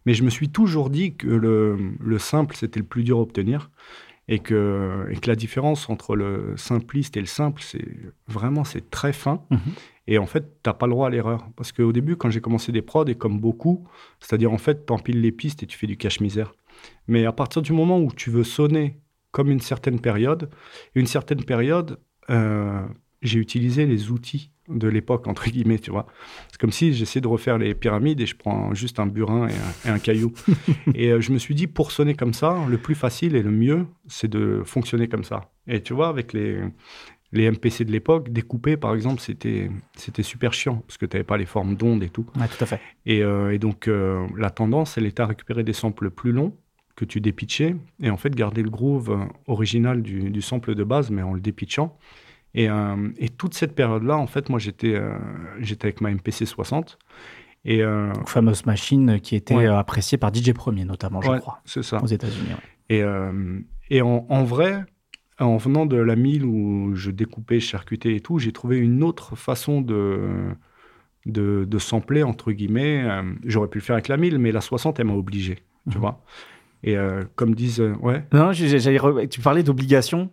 Mais je me suis toujours dit que le, le simple, c'était le plus dur à obtenir. Et que, et que la différence entre le simpliste et le simple, c'est vraiment c'est très fin. Mhm. Et en fait, t'as pas le droit à l'erreur. Parce qu'au début, quand j'ai commencé des prods, et comme beaucoup, c'est-à-dire en fait, t'empiles les pistes et tu fais du cache-misère. Mais à partir du moment où tu veux sonner comme une certaine période, une certaine période, euh, j'ai utilisé les outils de l'époque, entre guillemets, tu vois. C'est comme si j'essayais de refaire les pyramides et je prends juste un burin et un, et un caillou. et euh, je me suis dit, pour sonner comme ça, le plus facile et le mieux, c'est de fonctionner comme ça. Et tu vois, avec les, les MPC de l'époque, découper, par exemple, c'était c'était super chiant parce que tu n'avais pas les formes d'ondes et tout. Ouais, tout à fait. Et, euh, et donc, euh, la tendance, elle était à récupérer des samples plus longs que tu dépitchais et en fait garder le groove original du, du sample de base, mais en le dépitchant. Et, euh, et toute cette période-là, en fait, moi, j'étais euh, j'étais avec ma MPC 60. Et euh, Donc, fameuse machine qui était Ouais. appréciée par DJ Premier notamment, je ouais, crois, c'est ça. aux États-Unis. ouais. Et, et en, en vrai, en venant de la mille où je découpais, charcutais et tout, j'ai trouvé une autre façon de, de, de sampler, entre guillemets. J'aurais pu le faire avec la mille, mais la 60, elle m'a obligé, tu Mhm. vois. Et comme disent... ouais, Non, re- tu parlais d'obligation.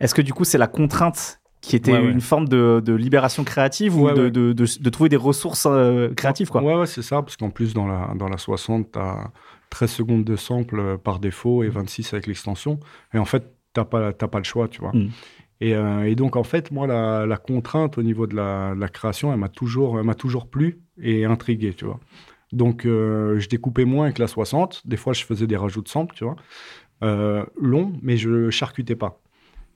Est-ce que du coup, c'est la contrainte qui était Ouais, ouais. une forme de, de libération créative ou Ouais, de, ouais. de, de- de trouver des ressources euh, créatives quoi? Ouais, ouais, c'est ça, parce qu'en plus, dans la, dans la 60, tu as, 13 secondes de sample euh, par défaut et 26 avec l'extension. Et en fait, tu n'as pas, t'as pas le choix, tu vois. Mm. Et, euh, et donc, en fait, moi, la, la contrainte au niveau de la, création, elle m'a toujours, elle toujours plu et intrigué, tu vois. Donc, euh, je découpais moins que la 60. Des fois, je faisais des rajouts de samples, tu vois. Euh, long, mais je charcutais pas.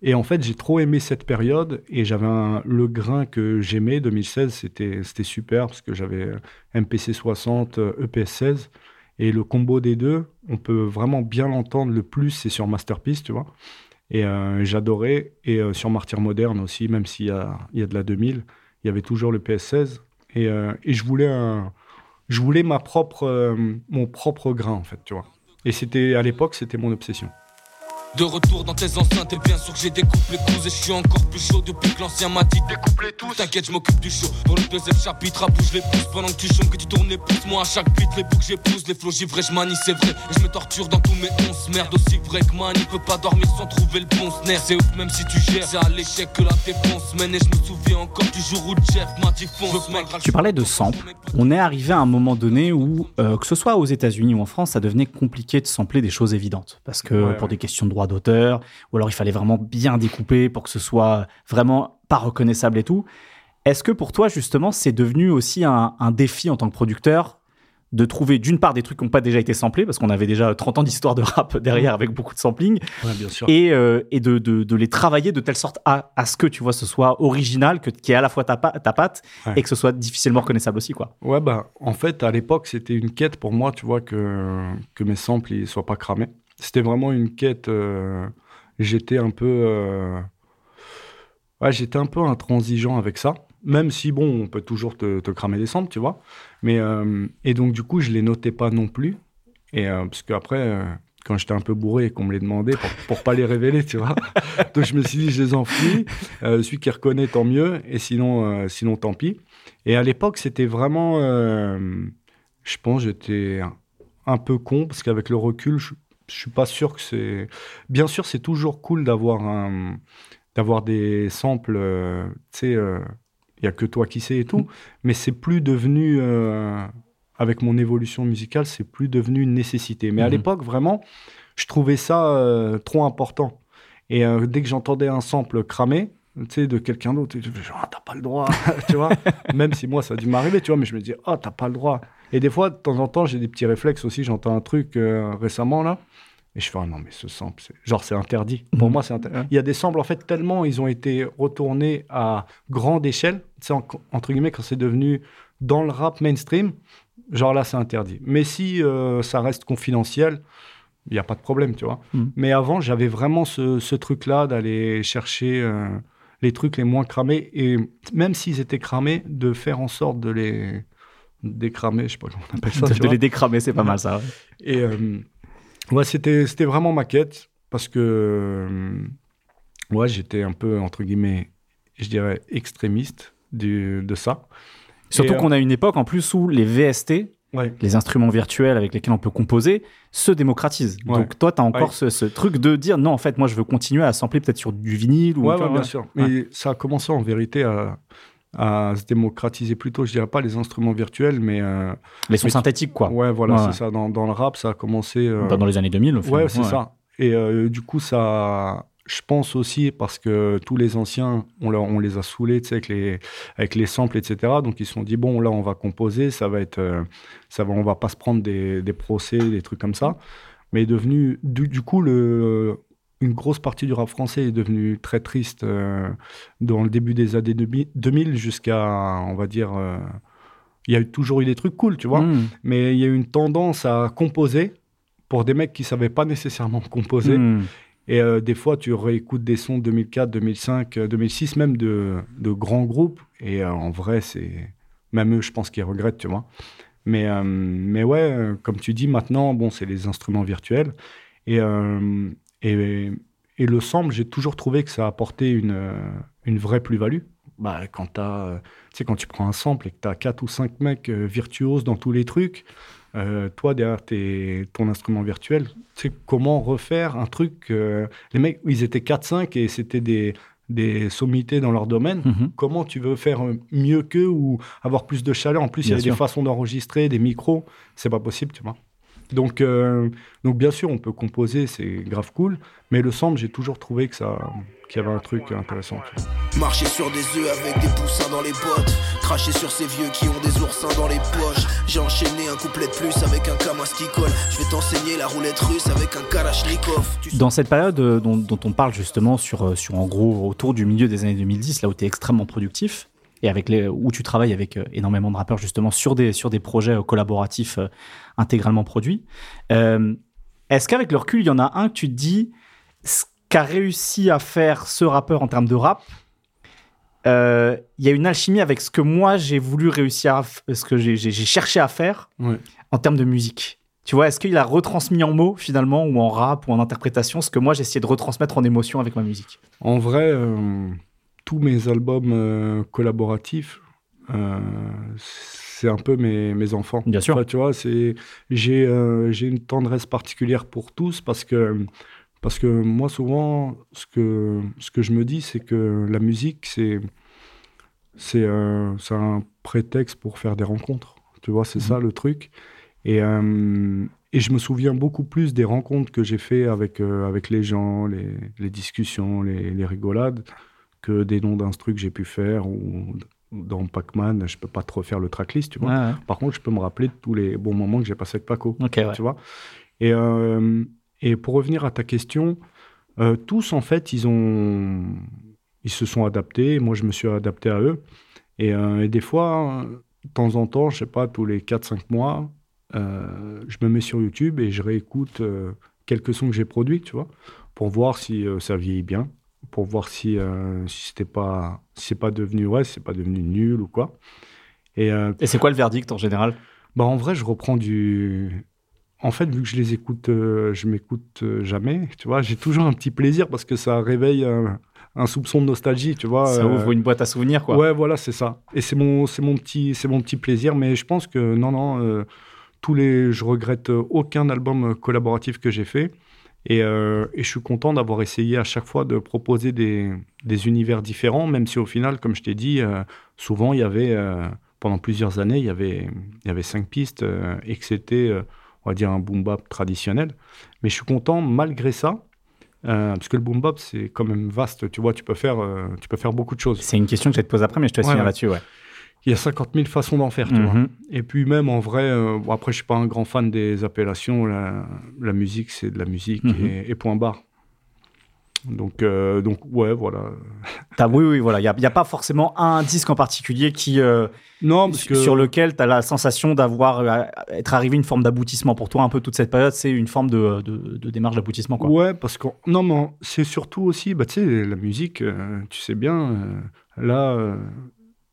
Et en fait, j'ai trop aimé cette période et j'avais le grain que j'aimais. 2016, c'était super parce que j'avais MPC 60, euh, EPS 16 et le combo des deux, on peut vraiment bien l'entendre. Le plus, c'est sur Masterpiece, tu vois. Et euh, j'adorais. Et euh, sur Martyr Moderne aussi, même s'il y a, y a de la 2000, il y avait toujours le PS16. Et, euh, et je voulais un, je voulais ma propre, mon propre grain, en fait, tu vois. Et à l'époque, c'était mon obsession. De retour dans tes enceintes et bien sûr que j'ai découpé les coups et je suis encore plus chaud depuis que l'ancien m'a dit découpe les tous. T'inquiète je m'occupe du show. Dans le deuxième chapitre à bouge les pouces pendant que tu chômes que tu tournes les pouces Moi à chaque beat les boucles j'épouse. Les flots givrés je manie c'est vrai. Et je me torture dans tous mes onces. Merde aussi vrai que man il peut pas dormir sans trouver le bon snare. C'est ouf même si tu gères C'est à l'échec que la défense mène. Et je me souviens encore du jour où Jeff m'a dit fonce Tu parlais de sample. On est arrivé à un moment donné où, euh, que ce soit aux États-Unis ou en France, ça devenait compliqué de sampler des choses évidentes. Parce que Ouais, pour ouais. des questions de droit d'auteur, ou alors il fallait vraiment bien découper pour que ce soit vraiment pas reconnaissable et tout. Est-ce que pour toi, justement, c'est devenu aussi un, un défi en tant que producteur de trouver d'une part des trucs qui n'ont pas déjà été samplés, parce qu'on avait déjà 30 ans d'histoire de rap derrière avec beaucoup de sampling, Ouais, bien sûr. et, euh, et de, de- de les travailler de telle sorte à, à ce que tu vois ce soit original, que, qui est à la fois ta, ta patte Ouais. et que ce soit difficilement reconnaissable aussi quoi. Ouais, bah, en fait, à l'époque, c'était une quête pour moi, tu vois, que, que mes samples ne soient pas cramés. C'était vraiment une quête. euh, j'étais un peu. euh, ouais, j'étais un peu intransigeant avec ça. Même si, bon, on peut toujours te, te cramer des samples, tu vois. Mais, euh, et donc, du coup, je les notais pas non plus. Et euh, parce qu'après, euh, quand j'étais un peu bourré et qu'on me les demandait pour, pour pas les révéler, tu vois. donc, je me suis dit, je les enfouis. Celui qui reconnaît, tant mieux. Et sinon, sinon tant pis. Et à l'époque, c'était vraiment. je pense j'étais un, un peu con parce qu'avec le recul, je, je suis pas sûr que c'est. Bien sûr, c'est toujours cool d'avoir un, d'avoir des samples. euh, tu sais, il y a que toi qui sais et tout. Mais c'est plus devenu. euh, avec mon évolution musicale, c'est plus devenu une nécessité. Mais à Mhm. l'époque, vraiment, je trouvais ça euh, trop important. Et euh, dès que j'entendais un sample cramé, tu sais, de quelqu'un d'autre, je me disais, ah, t'as pas le droit, tu vois? Même si moi, ça a dû m'arriver, tu vois, mais je me dis, ah, t'as pas le droit. Et des fois, de temps en temps, j'ai des petits réflexes aussi. J'entends un truc euh, récemment, là, et je fais, ah non, mais ce sample, c'est... genre, c'est interdit. Pour Mhm. moi, c'est interdit. Il y a des samples, en fait, tellement ils ont été retournés à grande échelle, sais, en- entre guillemets, quand c'est devenu dans le rap mainstream, genre là, c'est interdit. Mais si euh, ça reste confidentiel, il n'y a pas de problème, tu vois. Mhm. Mais avant, j'avais vraiment ce, ce truc-là d'aller chercher euh, les trucs les moins cramés, et même s'ils étaient cramés, de faire en sorte de les décramer, je sais pas comment on appelle ça. de de les décramer, c'est pas mal ça. ouais. Et euh, ouais, c'était, c'était vraiment ma quête parce que euh, ouais, j'étais un peu, entre guillemets, je dirais, extrémiste du, de ça. Surtout euh, qu'on a une époque en plus où les VST, Ouais. les instruments virtuels avec lesquels on peut composer, se démocratisent. Ouais. Donc toi, tu as encore Ouais. ce, ce truc de dire non, en fait, moi, je veux continuer à sampler peut-être sur du vinyle ou Ouais, vois, bien sûr. Mais ça a commencé en vérité à, à se démocratiser plutôt, je dirais pas les instruments virtuels, mais euh, les sons Mais- synthétiques quoi. ouais, voilà, Ouais, c'est ouais. ça. Dans, dans le rap, ça a commencé. euh, Dans, dans les années 2000. au final. Ouais, c'est ça. Et euh, du coup, ça, je pense aussi parce que tous les anciens, on, leur- on les a saoulés, tu sais, avec les, avec les samples, etc. Donc ils se sont dit bon, là, on va composer, ça va être, ça va, on va pas se prendre des, des procès, des trucs comme ça. Mais est devenu, du, du coup, le, une grosse partie du rap français est devenue très triste euh, dans le début des années 2000 jusqu'à, on va dire. euh, il y a toujours eu des trucs cool, tu vois Mmh. mais il y a eu une tendance à composer pour des mecs qui savaient pas nécessairement composer. Mmh. Et euh, des fois, tu réécoutes des sons 2004, 2005, euh, 2006, même de, de grands groupes. Et en vrai, c'est même eux, je pense qu'ils regrettent, tu vois. Mais, mais ouais, comme tu dis, maintenant, bon, c'est les instruments virtuels. Et, euh, et, et le sample, j'ai toujours trouvé que ça apportait une, une vraie plus-value. Bah, quand, euh, quand tu prends un sample et que tu as 4 ou 5 mecs euh, virtuoses dans tous les trucs, euh, toi, derrière tes, ton instrument virtuel, tu sais comment refaire un truc. euh, les mecs, ils étaient 4-5 et c'était des, des sommités dans leur domaine. Mhm. Comment tu veux faire mieux qu'eux ou avoir plus de chaleur? En plus, il y a sûr. des façons d'enregistrer, des micros. C'est pas possible, tu vois. Donc, euh, donc bien sûr, on peut composer, c'est grave cool, mais le sample, j'ai toujours trouvé que ça, qu'il y avait un truc intéressant. tu vois. Marcher sur des œufs avec des poussins dans les bottes. Cracher sur ces vieux qui ont des oursins dans les poches. J'ai enchaîné un couplet de plus avec un Kamas qui colle. Je vais t'enseigner la roulette russe avec un Kalachnikov. Tu Dans cette période euh, dont, dont on parle justement sur, euh, sur en gros autour du milieu des années 2010, là où tu es extrêmement productif et avec les, où tu travailles avec euh, énormément de rappeurs justement sur des, sur des projets euh, collaboratifs euh, intégralement produits, est-ce qu'avec le recul, il y en a un que tu te dis ce qu'a réussi à faire ce rappeur en termes de rap euh, il y a une alchimie avec ce que moi j'ai voulu réussir à ce que j'ai cherché à faire en termes de musique. Tu vois, est-ce qu'il a retransmis en mots finalement, ou en rap, ou en interprétation, ce que moi j'ai essayé de retransmettre en émotion avec ma musique? En vrai, euh, tous mes albums euh, collaboratifs, euh, c'est un peu mes, mes enfants. Bien sûr. Enfin, tu vois, c'est j'ai euh, j'ai une tendresse particulière pour tous parce que parce que moi souvent ce que ce que je me dis c'est que la musique c'est c'est euh, c'est un prétexte pour faire des rencontres. Tu vois, c'est ça le truc. Et euh, et je me souviens beaucoup plus des rencontres que j'ai fait avec euh, avec les gens, les, les discussions, les, les rigolades que des noms d'instru que j'ai pu faire ou dans Pac-Man, je peux pas trop faire le tracklist, tu vois. Ouais. Par contre, je peux me rappeler de tous les bons moments que j'ai passés avec Paco, Ok, ouais. tu vois. Et, euh, et pour revenir à ta question, euh, tous, en fait, ils, ont, ils se sont adaptés. Moi, je me suis adapté à eux. Et, euh, et des fois, de temps en temps, je sais pas, tous les 4-5 mois, je me mets sur YouTube et je réécoute quelques sons que j'ai produits, tu vois, pour voir si ça vieillit bien, pour voir si, euh, si c'était pas, si c'est pas devenu, ouais, si c'est pas devenu nul ou quoi. Et euh, Et c'est quoi le verdict en général? Bah, en vrai, je reprends du. En fait, vu que je les écoute, euh, je m'écoute euh, jamais, tu vois, j'ai toujours un petit plaisir parce que ça réveille un, soupçon de nostalgie, tu vois. Ça euh, ouvre une boîte à souvenirs, quoi. Ouais, voilà, c'est ça. Et c'est mon, c'est mon petit, c'est mon petit plaisir. Mais je pense que non, non, tous les, je regrette aucun album collaboratif que j'ai fait. Et, euh, et je suis content d'avoir essayé à chaque fois de proposer des, des univers différents, même si au final, comme je t'ai dit, euh, souvent il y avait, euh, pendant plusieurs années, il y avait, il y avait cinq pistes et que c'était, on va dire, un boom bap traditionnel. Mais je suis content malgré ça. parce que le boom bap c'est quand même vaste, tu vois, tu peux faire, tu peux faire beaucoup de choses. C'est une question que je vais te poser après, mais je te laisse Ouais, ouais. là-dessus, ouais. Il y a 50 000 façons d'en faire, tu vois. Mhm. Et puis même en vrai, euh, bon, après je suis pas un grand fan des appellations. La, la musique, c'est de la musique Mhm. et, et point barre. Donc, euh, donc ouais, voilà. Oui, oui, voilà. Il n'y a, a pas forcément un disque en particulier qui, euh, Non, parce que sur lequel tu as la sensation d'avoir être arrivé une forme d'aboutissement. Pour toi, un peu toute cette période, c'est une forme de, de- de démarche d'aboutissement. ouais, parce que non, mais c'est surtout aussi, bah tu sais, la musique, tu sais bien. là,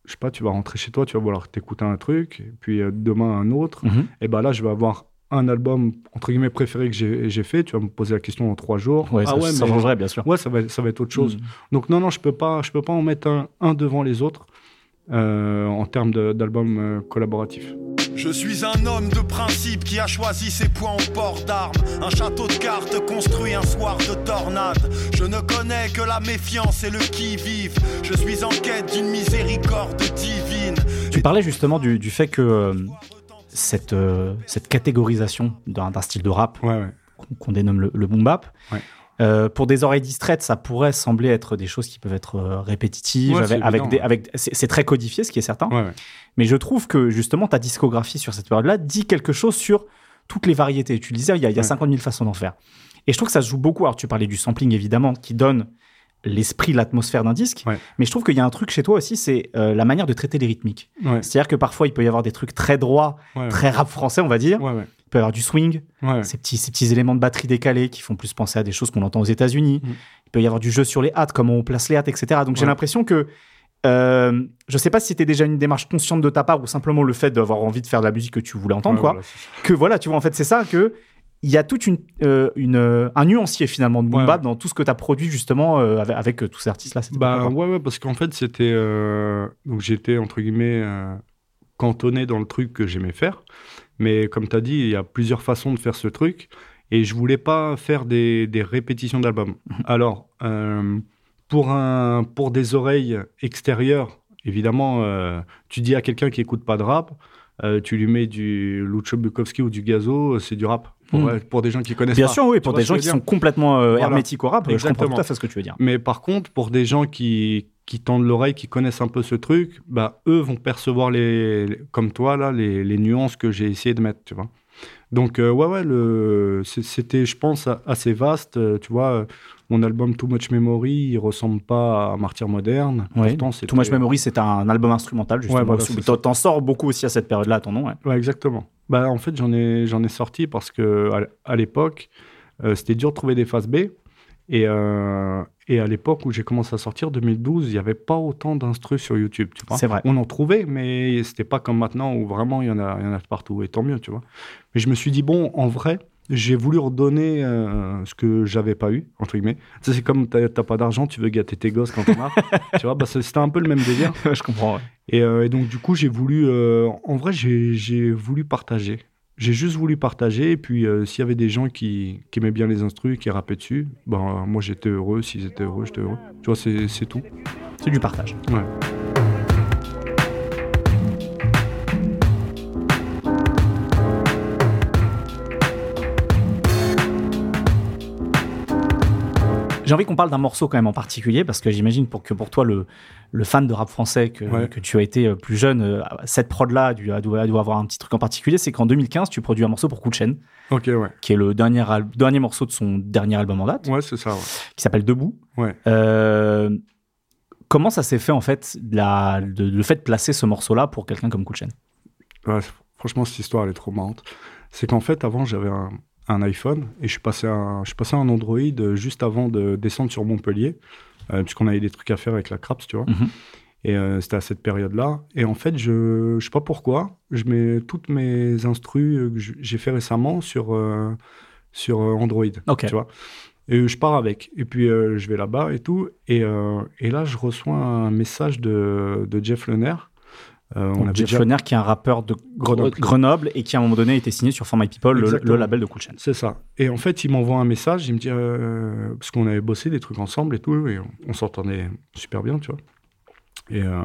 je sais pas, tu vas rentrer chez toi, tu vas vouloir t'écouter un truc, et puis euh, demain un autre. Mhm. Et bah là, je vais avoir un album entre guillemets préféré que j'ai fait. Tu vas me poser la question dans trois jours. Ouais, ah ça, ouais, ça mais- changerait, bien sûr. Ouais, ça va, ça va être autre chose. Mhm. Donc non, non, je peux pas, je peux pas en mettre un, un devant les autres en termes d'albums euh, collaboratifs. Je suis un homme de principe qui a choisi ses points au port d'armes. Un château de cartes construit un soir de tornade. Je ne connais que la méfiance et le qui-vive. Je suis en quête d'une miséricorde divine. Tu parlais justement du, du fait que euh, cette, euh, cette catégorisation d'un style de rap Ouais, ouais. qu'on- dénomme le, le boom bap, Ouais. Euh, pour des oreilles distraites, ça pourrait sembler être des choses qui peuvent être euh, répétitives, Ouais, avec, des, avec, c'est très codifié, ce qui est certain. ouais, ouais. Mais je trouve que justement ta discographie sur cette période-là dit quelque chose sur toutes les variétés. Disais, il y a, il y a Ouais. 50 000 façons d'en faire. Et je trouve que ça se joue beaucoup. Alors tu parlais du sampling évidemment, qui donne l'esprit, l'atmosphère d'un disque. Ouais. Mais je trouve qu'il y a un truc chez toi aussi, c'est euh, la manière de traiter les rythmiques. Ouais, C'est-à-dire que parfois il peut y avoir des trucs très droits, ouais. très rap français, on va dire. Il peut y avoir du swing, Ouais, ces, petits, ces petits éléments de batterie décalés qui font plus penser à des choses qu'on entend aux États-Unis. Mm. Il peut y avoir du jeu sur les hâtes, comment on place les hâtes, etc. Donc j'ai l'impression que. euh, je sais pas si c'était déjà une démarche consciente de ta part ou simplement le fait d'avoir envie de faire de la musique que tu voulais entendre, Ouais, quoi. voilà. Que voilà, tu vois, en fait, c'est ça que. Il y a toute une, euh, une euh, un nuancier finalement de boom Ouais, dans tout ce que tu as produit justement euh, avec, avec, euh, tous ces artistes là. Bah ouais, ouais, parce qu'en fait, c'était. Donc j'étais, entre guillemets, cantonné dans le truc que j'aimais faire. Mais comme tu as dit, il y a plusieurs façons de faire ce truc. Et je voulais pas faire des, des répétitions d'albums. Alors, euh, pour, un, pour des oreilles extérieures, évidemment, euh, tu dis à quelqu'un qui écoute pas de rap, euh, tu lui mets du Lucho Bukowski ou du Gazo, c'est du rap. Pour, euh, pour des gens qui connaissent Bien pas. sûr, oui, pour des gens qui sont complètement euh, Voilà. hermétiques au rap, je comprends Exactement. tout à fait ce que tu veux dire. Mais par contre, pour des gens qui, qui tendent l'oreille, qui connaissent un peu ce truc, bah, eux vont percevoir, les, les- comme toi, là, les, les nuances que j'ai essayé de mettre, tu vois. Donc, euh, ouais, ouais, le, c'était, je pense, assez vaste. euh, Tu vois, euh, mon album Too Much Memory, il ressemble pas à Martyr Moderne. Ouais. Pourtant, Too Much Memory, c'est un album instrumental, justement. Ouais, voilà, t'en- sors beaucoup aussi à cette période-là, ton nom. Ouais. Ouais, exactement. Bah, en fait, j'en ai, j'en ai sorti parce que à l'époque, c'était dur de trouver des phases B. Et, et à l'époque où j'ai commencé à sortir, 2012, il n'y avait pas autant d'instrus sur YouTube. Tu vois. C'est vrai. On en trouvait, mais c'était pas comme maintenant où vraiment il y en a, il y en a de partout. Et tant mieux, tu vois. Mais je me suis dit, bon, en vrai, j'ai voulu redonner euh, ce que j'avais pas eu, entre guillemets. C'est comme t'as pas d'argent, tu veux gâter tes gosses quand t'en as. tu vois, bah, c'était un peu le même délire. je comprends. ouais. Et, euh, et donc, du coup, j'ai voulu. euh, en vrai, j'ai voulu partager. J'ai juste voulu partager. Et puis, euh, s'il y avait des gens qui, qui aimaient bien les instrus, qui rappaient dessus, ben, moi, j'étais heureux. S'ils étaient heureux, j'étais heureux. Tu vois, c'est c'est tout. C'est du partage. Ouais. J'ai envie qu'on parle d'un morceau quand même en particulier, parce que j'imagine pour que pour toi, le, le fan de rap français que, Ouais. que tu as été euh, plus jeune, euh, cette prod-là a dû avoir un petit truc en particulier, c'est qu'en 2015, tu produis un morceau pour Ok, ouais. qui est le dernier, dernier morceau de son dernier album en date, Ouais, c'est ça. Ouais. qui s'appelle Debout. Ouais. Euh, comment ça s'est fait en fait, la, de- le fait de placer ce morceau-là pour quelqu'un comme Ouais, franchement, cette histoire, elle est trop marrante. C'est qu'en fait, avant, j'avais un, un iPhone et je suis passé à, un- je suis passé à un Android euh, juste avant de descendre sur Montpellier, euh, puisqu'on avait des trucs à faire avec la Craps, tu vois. Mhm. Et euh, c'était à cette période-là. Et en fait, je ne sais pas pourquoi, je mets toutes mes instrus que j'ai fait récemment sur, euh, sur Android. Ok. Tu vois. Et je pars avec. Et puis, je vais là-bas et tout. Et, et là, je reçois un message de, de Jeff Lenner. Euh, on Jeff déjà- qui est un rappeur de Grenoble. Grenoble, et qui à un moment donné a été signé sur For My People, le, label de Cool Chain. C'est ça. Et en fait, il m'envoie un message, il me dit, euh, parce qu'on avait bossé des trucs ensemble et tout, et on, on s'entendait super bien, tu vois. Et, euh,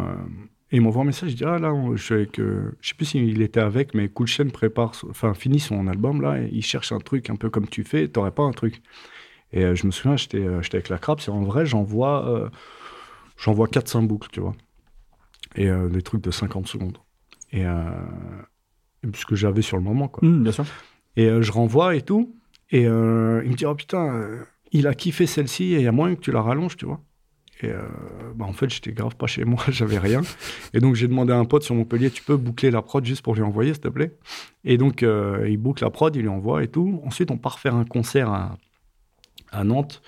et il m'envoie un message, il dit, ah là, on- je suis avec, euh, je sais plus s'il était avec, mais Cool Chain prépare, enfin, finit son album là, et il cherche un truc un peu comme tu fais, t'aurais pas un truc. Et je me souviens, j'étais avec la crabe, et en vrai, j'envoie j'envoie 4-5 boucles, tu vois. Et euh, des trucs de 50 secondes. Et, euh, et puisque j'avais sur le moment, quoi. Mmh, bien sûr. Et euh, je renvoie et tout. Et il me dit, oh putain, il a kiffé celle-ci et il y a moyen que tu la rallonges, tu vois. Et euh, bah, en fait, j'étais grave pas chez moi, j'avais rien. Et donc, j'ai demandé à un pote sur Montpellier, tu peux boucler la prod juste pour lui envoyer, s'il te plaît. Et donc, euh, il boucle la prod, il lui envoie et tout. Ensuite, on part faire un concert à, à Nantes.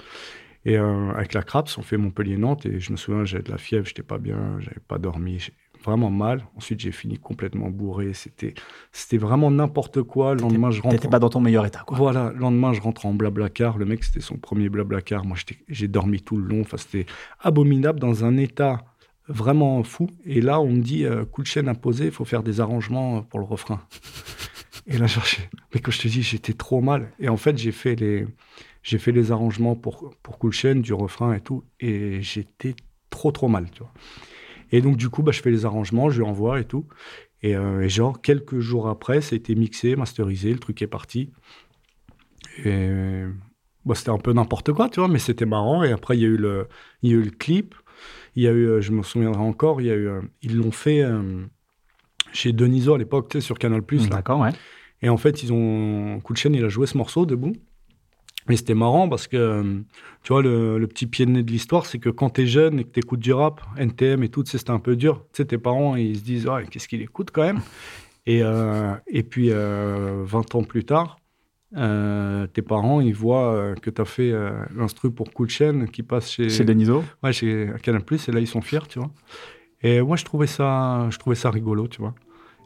Et euh, avec la Craps, on fait Montpellier-Nantes. Et je me souviens, j'avais de la fièvre, j'étais pas bien, j'avais pas dormi, vraiment mal. Ensuite, j'ai fini complètement bourré. C'était, c'était vraiment n'importe quoi. Le lendemain, je rentre. T'étais pas dans ton meilleur état, quoi. Voilà, le lendemain, je rentre en blablacar. Le mec, c'était son premier blablacar. Moi, j'ai dormi tout le long. Enfin, c'était abominable dans un état vraiment fou. Et là, on me dit, euh, coup de chaîne imposé, il faut faire des arrangements pour le refrain. Et là, j'ai- mais quand je te dis, j'étais trop mal. Et en fait, j'ai fait les, j'ai fait les arrangements pour, pour Cool Chain, du refrain et tout. Et j'étais trop, trop mal, tu vois. Et donc, du coup, bah, je fais les arrangements, je lui envoie et tout. Et, euh, et genre, quelques jours après, ça a été mixé, masterisé, le truc est parti. Et bah, c'était un peu n'importe quoi, tu vois, mais c'était marrant. Et après, il y a eu le, il y a eu le clip. Il y a eu, euh, je me souviendrai encore, il y a eu, euh, ils l'ont fait euh, chez Deniso à l'époque, tu sais, sur Canal+. D'accord, ouais. Et en fait, ils ont. Cool Chain, il a joué ce morceau debout. Et c'était marrant parce que, tu vois, le, le petit pied de nez de l'histoire, c'est que quand t'es jeune et que t'écoutes du rap, NTM et tout, c'était un peu dur. Tu sais, tes parents, ils se disent, ouais, qu'est-ce qu'il écoute quand même? Et, euh, et puis, euh, 20 ans plus tard, euh, tes parents, ils voient euh, que t'as fait euh, l'instru pour Cool Chain qui passe chez, Chez Deniso. ouais, chez Canal+, et là, ils sont fiers, tu vois. Et moi, je trouvais ça, je trouvais ça rigolo, tu vois.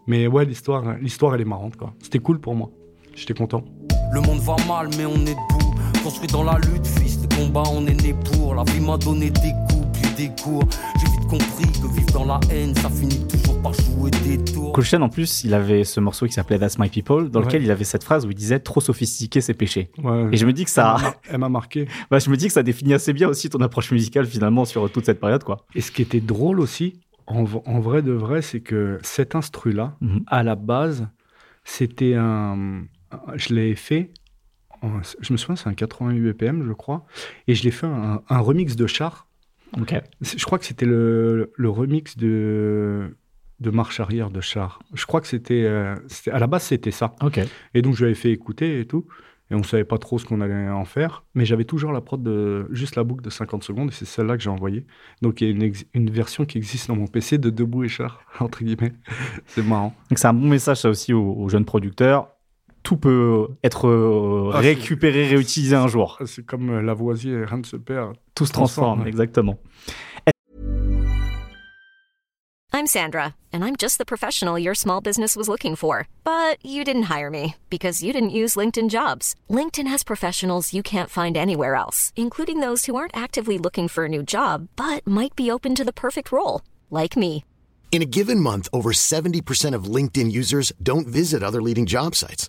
Mais ouais, l'histoire, l'histoire, elle est marrante, quoi. C'était cool pour moi. J'étais content. Le monde va mal, mais on est debout. Construit dans la lutte, fils de combat, on est né pour. La vie m'a donné des coups, puis des cours. J'ai vite compris que vivre dans la haine, ça finit toujours par jouer des tours. Cool Chain, en plus, il avait ce morceau qui s'appelait That's My People, dans Ouais. lequel il avait cette phrase où il disait trop sophistiqué, c'est péché. Ouais. Et je me dis que ça, Elle m'a- marqué. bah, je me dis que ça définit assez bien aussi ton approche musicale finalement sur toute cette période, quoi. Et ce qui était drôle aussi, en, v- en vrai de vrai, c'est que cet instru-là, Mhm. à la base, c'était un. un- Je l'ai fait. En- je me souviens, c'est un 88 BPM, je crois. Et je l'ai fait un, un remix de char. Ok. C'est- Je crois que c'était le, le remix de, de marche arrière de char. Je crois que c'était. euh, c'était- à la base, c'était ça. Ok. Et donc, je l'avais fait écouter et tout. Et on savait pas trop ce qu'on allait en faire. Mais j'avais toujours la prod de juste la boucle de 50 secondes. Et c'est celle-là que j'ai envoyée. Donc, il y a une, version qui existe dans mon PC de Debout et Char, entre guillemets. c'est marrant. Donc c'est un bon message ça aussi aux, aux jeunes producteurs. Tout peut être euh, Ah, récupéré, réutilisé un jour. C'est comme euh, Lavoisier, rien ne se perd. Tout se transforme, ouais. exactement. I'm Sandra, and I'm just the professional your small business was looking for. But you didn't hire me because you didn't use LinkedIn jobs. LinkedIn has professionals you can't find anywhere else, including those who aren't actively looking for a new job but might be open to the perfect role, like me. In a given month, over 70% of LinkedIn users don't visit other leading job sites.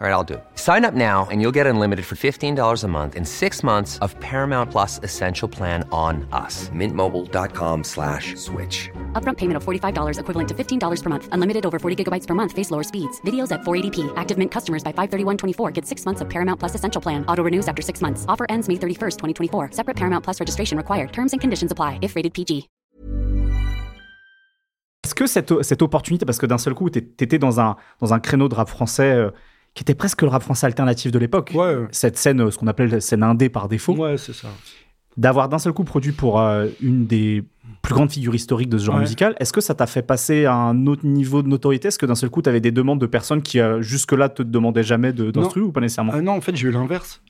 All right, I'll do it. Sign up now and you'll get unlimited for $15 a month in six months of Paramount Plus Essential Plan on us. Mintmobile.com slash switch. Upfront payment of $45 equivalent to $15 per month. Unlimited over 40 gigabytes per month. Face lower speeds. Videos at 480p. Active Mint customers by 531.24 get six months of Paramount Plus Essential Plan. Auto renews after six months. Offer ends May 31st, 2024. Separate Paramount Plus registration required. Terms and conditions apply if rated PG. Est-ce que cette, cette opportunité, parce que d'un seul coup, tu étais dans un, dans un créneau de rap français euh, qui était presque le rap français alternatif de l'époque, Ouais, cette scène, euh, ce qu'on appelle la scène indé par défaut, Ouais, c'est ça. d'avoir d'un seul coup produit pour euh, une des plus grandes figures historiques de ce genre Ouais. musical, est-ce que ça t'a fait passer à un autre niveau de notoriété? Est-ce que d'un seul coup, tu avais des demandes de personnes qui euh, jusque-là te demandaient jamais de- d'instru ou pas nécessairement? Ah non, en fait, j'ai eu l'inverse.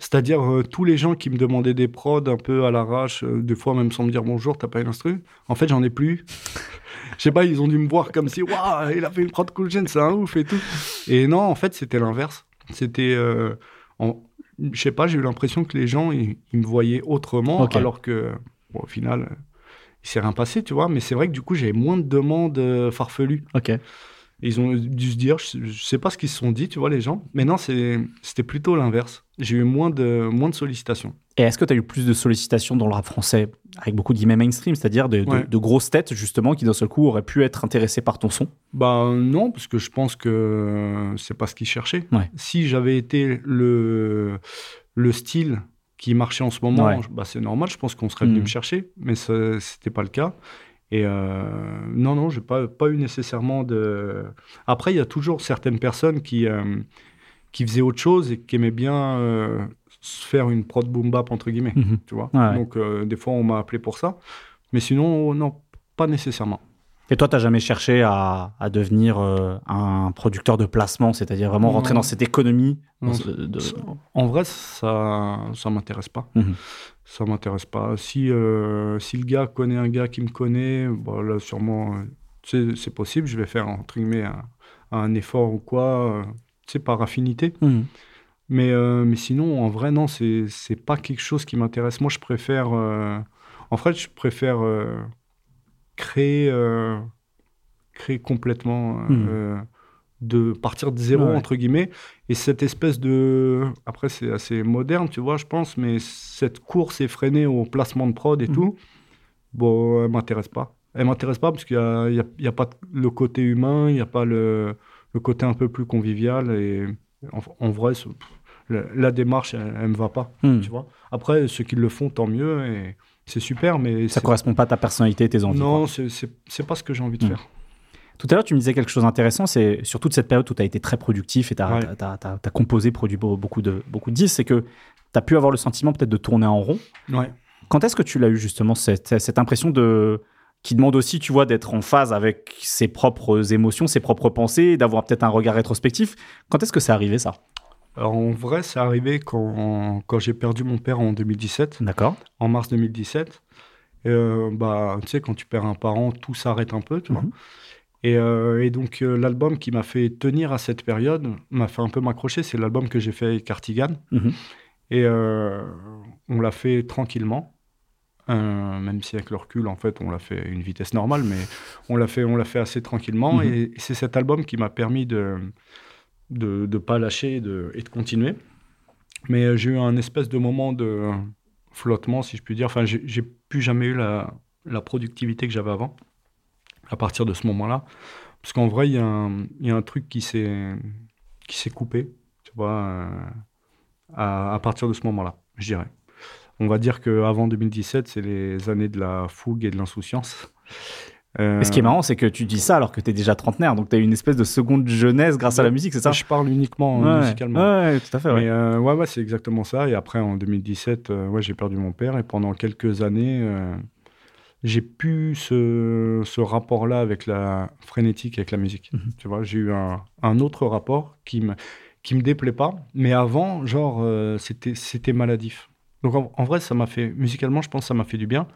C'est-à-dire, euh, tous les gens qui me demandaient des prods un peu à l'arrache, euh, des fois même sans me dire bonjour, t'as pas une instru? En fait, j'en ai plus. Je sais pas, ils ont dû me voir comme si, waouh, il a fait une prod cool gen, c'est un ouf et tout. Et non, en fait, c'était l'inverse. C'était. euh, Je sais pas, j'ai eu l'impression que les gens, ils, ils me voyaient autrement, alors que, bon, au final, il s'est rien passé, tu vois. Mais c'est vrai que du coup, j'avais moins de demandes euh, farfelues. Ok. Ils ont dû se dire, je, je sais pas ce qu'ils se sont dit, tu vois, les gens. Mais non, c'était plutôt l'inverse. J'ai eu moins de, moins de sollicitations. Et est-ce que tu as eu plus de sollicitations dans le rap français, avec beaucoup de guillemets mainstream, c'est-à-dire de, de- Ouais. de grosses têtes, justement, qui d'un seul coup auraient pu être intéressées par ton son? Bah non, parce que je pense que c'est pas ce qu'ils cherchaient. Ouais. Si j'avais été le, le style qui marchait en ce moment, Ouais. bah, c'est normal, je pense qu'on serait venu Mm. me chercher, mais ce c'était pas le cas. Et euh, non, non, j'ai pas, pas eu nécessairement de. Après, il y a toujours certaines personnes qui, euh, qui faisaient autre chose et qui aimaient bien euh, se faire une prod boom bap, entre guillemets. Mhm. Tu vois Ouais. Donc, des fois, on m'a appelé pour ça. Mais sinon, non, pas nécessairement. Et toi, tu jamais cherché à, à devenir euh, un producteur de placement, c'est-à-dire vraiment rentrer dans cette économie Non, dans ce- de- En vrai, ça ça m'intéresse pas. Mhm. Ça m'intéresse pas. Si, euh, si le gars connaît un gars qui me connaît, bon, là, sûrement, euh, c'est c'est possible. Je vais faire, entre guillemets, un, un effort ou quoi, sais, par affinité. Mhm. Mais, euh, mais sinon, en vrai, non, c'est c'est pas quelque chose qui m'intéresse. Moi, je préfère. en fait, je préfère créer, euh, créer complètement. euh, euh, de partir de zéro, Ouais. entre guillemets. Et cette espèce de. Après, c'est assez moderne, tu vois, je pense, mais cette course effrénée au placement de prod et Mhm. tout, bon, elle m'intéresse pas. Elle m'intéresse pas parce qu'il n'y a, a- a pas le côté humain, il n'y a pas le, le côté un peu plus convivial. Et en, en vrai, la, la démarche, elle, elle me va pas, Mhm. tu vois. Après, ceux qui le font, tant mieux, et c'est super, mais Ça correspond pas à ta personnalité tes envies. non, c'est- pas ce que j'ai envie de Mhm. faire. Tout à l'heure, tu me disais quelque chose d'intéressant, c'est sur toute cette période où tu as été très productif et tu as, Ouais. composé, produit beau- beaucoup de, beaucoup de disques, c'est que tu as pu avoir le sentiment peut-être de tourner en rond. Ouais. Quand est-ce que tu l'as eu justement, cette, cette impression de qui demande aussi, tu vois, d'être en phase avec ses propres émotions, ses propres pensées, d'avoir peut-être un regard rétrospectif? Quand est-ce que c'est arrivé ça? Alors, en vrai, c'est arrivé quand, quand j'ai perdu mon père en 2017. D'accord. En mars 2017. Et, euh, bah, tu sais, quand tu perds un parent, tout s'arrête un peu, tu vois. Mhm. Et, euh, et donc, euh, l'album qui m'a fait tenir à cette période, m'a fait un peu m'accrocher, c'est l'album que j'ai fait avec Cartigan. Mhm. Et euh, on l'a fait tranquillement. Même si avec le recul, en fait, on l'a fait à une vitesse normale, mais on l'a fait, on l'a fait assez tranquillement. Mhm. Et, c'est cet album qui m'a permis de de ne pas lâcher et de, et de continuer. Mais euh, j'ai eu un espèce de moment de flottement, si je puis dire. Enfin, j'ai plus jamais eu la, la productivité que j'avais avant, à partir de ce moment-là. Parce qu'en vrai, il y, y a un truc qui s'est coupé, tu vois, euh, à, à partir de ce moment-là, je dirais. On va dire qu'avant 2017, c'est les années de la fougue et de l'insouciance. Euh, Et ce qui est marrant, c'est que tu dis ça alors que tu es déjà trentenaire, donc tu as une espèce de seconde jeunesse grâce à la musique, c'est ça? Je parle uniquement Ouais, musicalement. Ouais, tout à fait. ouais. Mais, euh, ouais, ouais, c'est exactement ça. Et après, en 2017, euh, ouais, j'ai perdu mon père. Et pendant quelques années, euh, j'ai pu ce, ce rapport-là avec la frénétique, avec la musique. Mhm. Tu vois, j'ai eu un, un autre rapport qui me, qui me déplaît pas. Mais avant, genre, euh, c'était, c'était maladif. Donc, en, en vrai, ça m'a fait, musicalement, je pense que ça m'a fait du bien.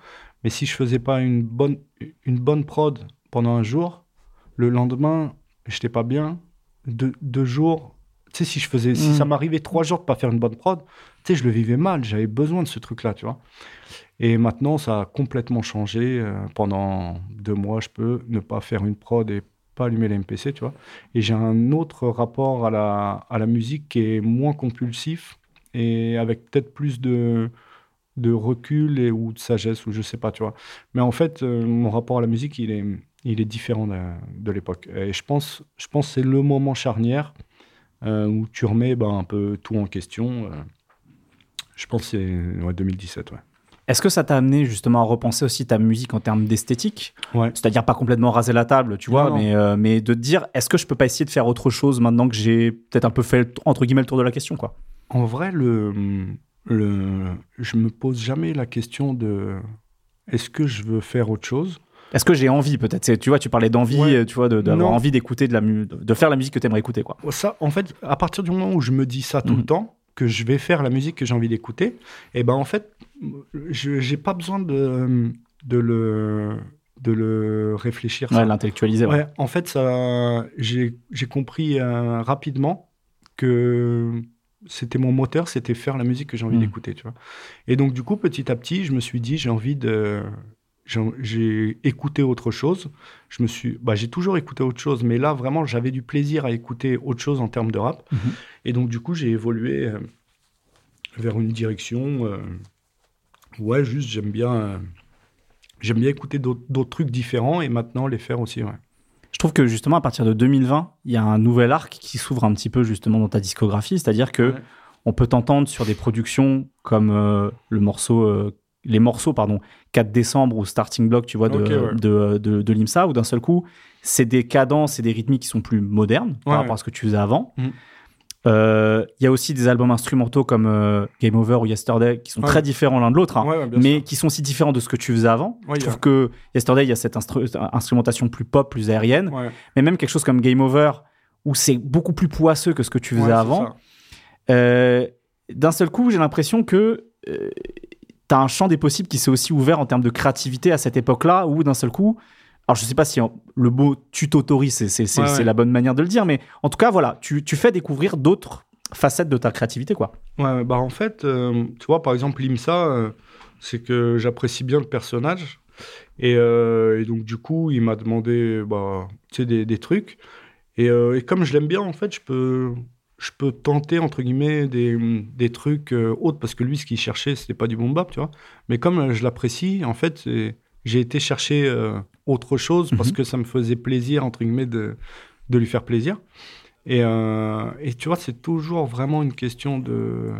Mais si je faisais pas une bonne, une bonne prod pendant un jour, le lendemain, j'étais pas bien. Deux, deux jours, tu sais, si je faisais, si Mm. ça m'arrivait trois jours de pas faire une bonne prod, tu sais, je le vivais mal. J'avais besoin de ce truc-là, tu vois. Et maintenant, ça a complètement changé. Euh, pendant deux mois, je peux ne pas faire une prod et pas allumer les MPC, tu vois. Et j'ai un autre rapport à la, à la musique qui est moins compulsif et avec peut-être plus de, de recul et, ou de sagesse, ou je sais pas, tu vois. Mais en fait, euh, mon rapport à la musique, il est, il est différent de, de l'époque. Et je pense, je pense que c'est le moment charnière euh, où tu remets ben, un peu tout en question. euh. je pense que c'est ouais, 2017, ouais. Est-ce que ça t'a amené justement à repenser aussi ta musique en termes d'esthétique? Ouais. C'est-à-dire pas complètement raser la table, tu vois, Non, mais, euh, mais de te dire, est-ce que je peux pas essayer de faire autre chose maintenant que j'ai peut-être un peu fait, entre guillemets, le tour de la question, quoi? En vrai, le, le, je me pose jamais la question de est-ce que je veux faire autre chose? Est-ce que j'ai envie peut-être? Tu vois, tu parlais d'envie, Ouais. euh, tu vois, d'avoir envie d'écouter de la mu- de faire la musique que t'aimerais écouter, quoi. Ça, en fait, à partir du moment où je me dis ça tout Mhm. le temps, que je vais faire la musique que j'ai envie d'écouter, et ben en fait, je j'ai pas besoin de, de, le, de le réfléchir. Ouais, l'intellectualiser. ouais. Ouais, en fait, ça, j'ai compris euh, rapidement que c'était mon moteur, c'était faire la musique que j'ai envie Mm. d'écouter, tu vois. Et donc, du coup, petit à petit, je me suis dit, j'ai envie de... j'ai- écouté autre chose. Je me suis, bah, j'ai toujours écouté autre chose, mais là, vraiment, j'avais du plaisir à écouter autre chose en termes de rap. Mhm. Et donc, du coup, j'ai évolué euh, vers une direction. euh, ouais, juste, j'aime bien, euh, j'aime bien écouter d'autres d'autres trucs différents et maintenant les faire aussi. Ouais. Je trouve que justement, à partir de 2020, il y a un nouvel arc qui s'ouvre un petit peu justement dans ta discographie. C'est-à-dire que Ouais. on peut t'entendre sur des productions comme euh, le morceau, euh, les morceaux, pardon, 4 décembre ou Starting Block, tu vois, de, ouais. de, de, de l'IMSA, où d'un seul coup, c'est des cadences et des rythmiques qui sont plus modernes par rapport à ce que tu faisais avant. Mhm. Euh, Il y a aussi des albums instrumentaux comme euh, Game Over ou Yesterday qui sont Ouais. très différents l'un de l'autre, hein, Ouais, ouais, bien mais sûr. qui sont aussi différents de ce que tu faisais avant. Je il trouve que Yesterday, il y a cette instru- instrumentation plus pop, plus aérienne mais même quelque chose comme Game Over, où c'est beaucoup plus poisseux que ce que tu faisais avant, euh, d'un seul coup, j'ai l'impression que tu as un champ des possibles qui s'est aussi ouvert en termes de créativité à cette époque-là, où d'un seul coup, alors je sais pas si le mot tu t'autorises, c'est Ouais, ouais. la bonne manière de le dire, mais en tout cas, voilà, tu, tu fais découvrir d'autres facettes de ta créativité, quoi. Ouais, bah en fait, euh, tu vois, par exemple, l'IMSA, euh, c'est que j'apprécie bien le personnage. Et, euh, et donc, du coup, il m'a demandé bah, des, des trucs. Et, et comme je l'aime bien, en fait, je peux, je peux tenter, entre guillemets, des, des trucs autres. Parce que lui, ce qu'il cherchait, c'était pas du boom bap, tu vois. Mais comme je l'apprécie, en fait, j'ai été chercher autre chose parce Mhm. que ça me faisait plaisir, entre guillemets, de, de lui faire plaisir. Et, euh, et tu vois, c'est toujours vraiment une question de,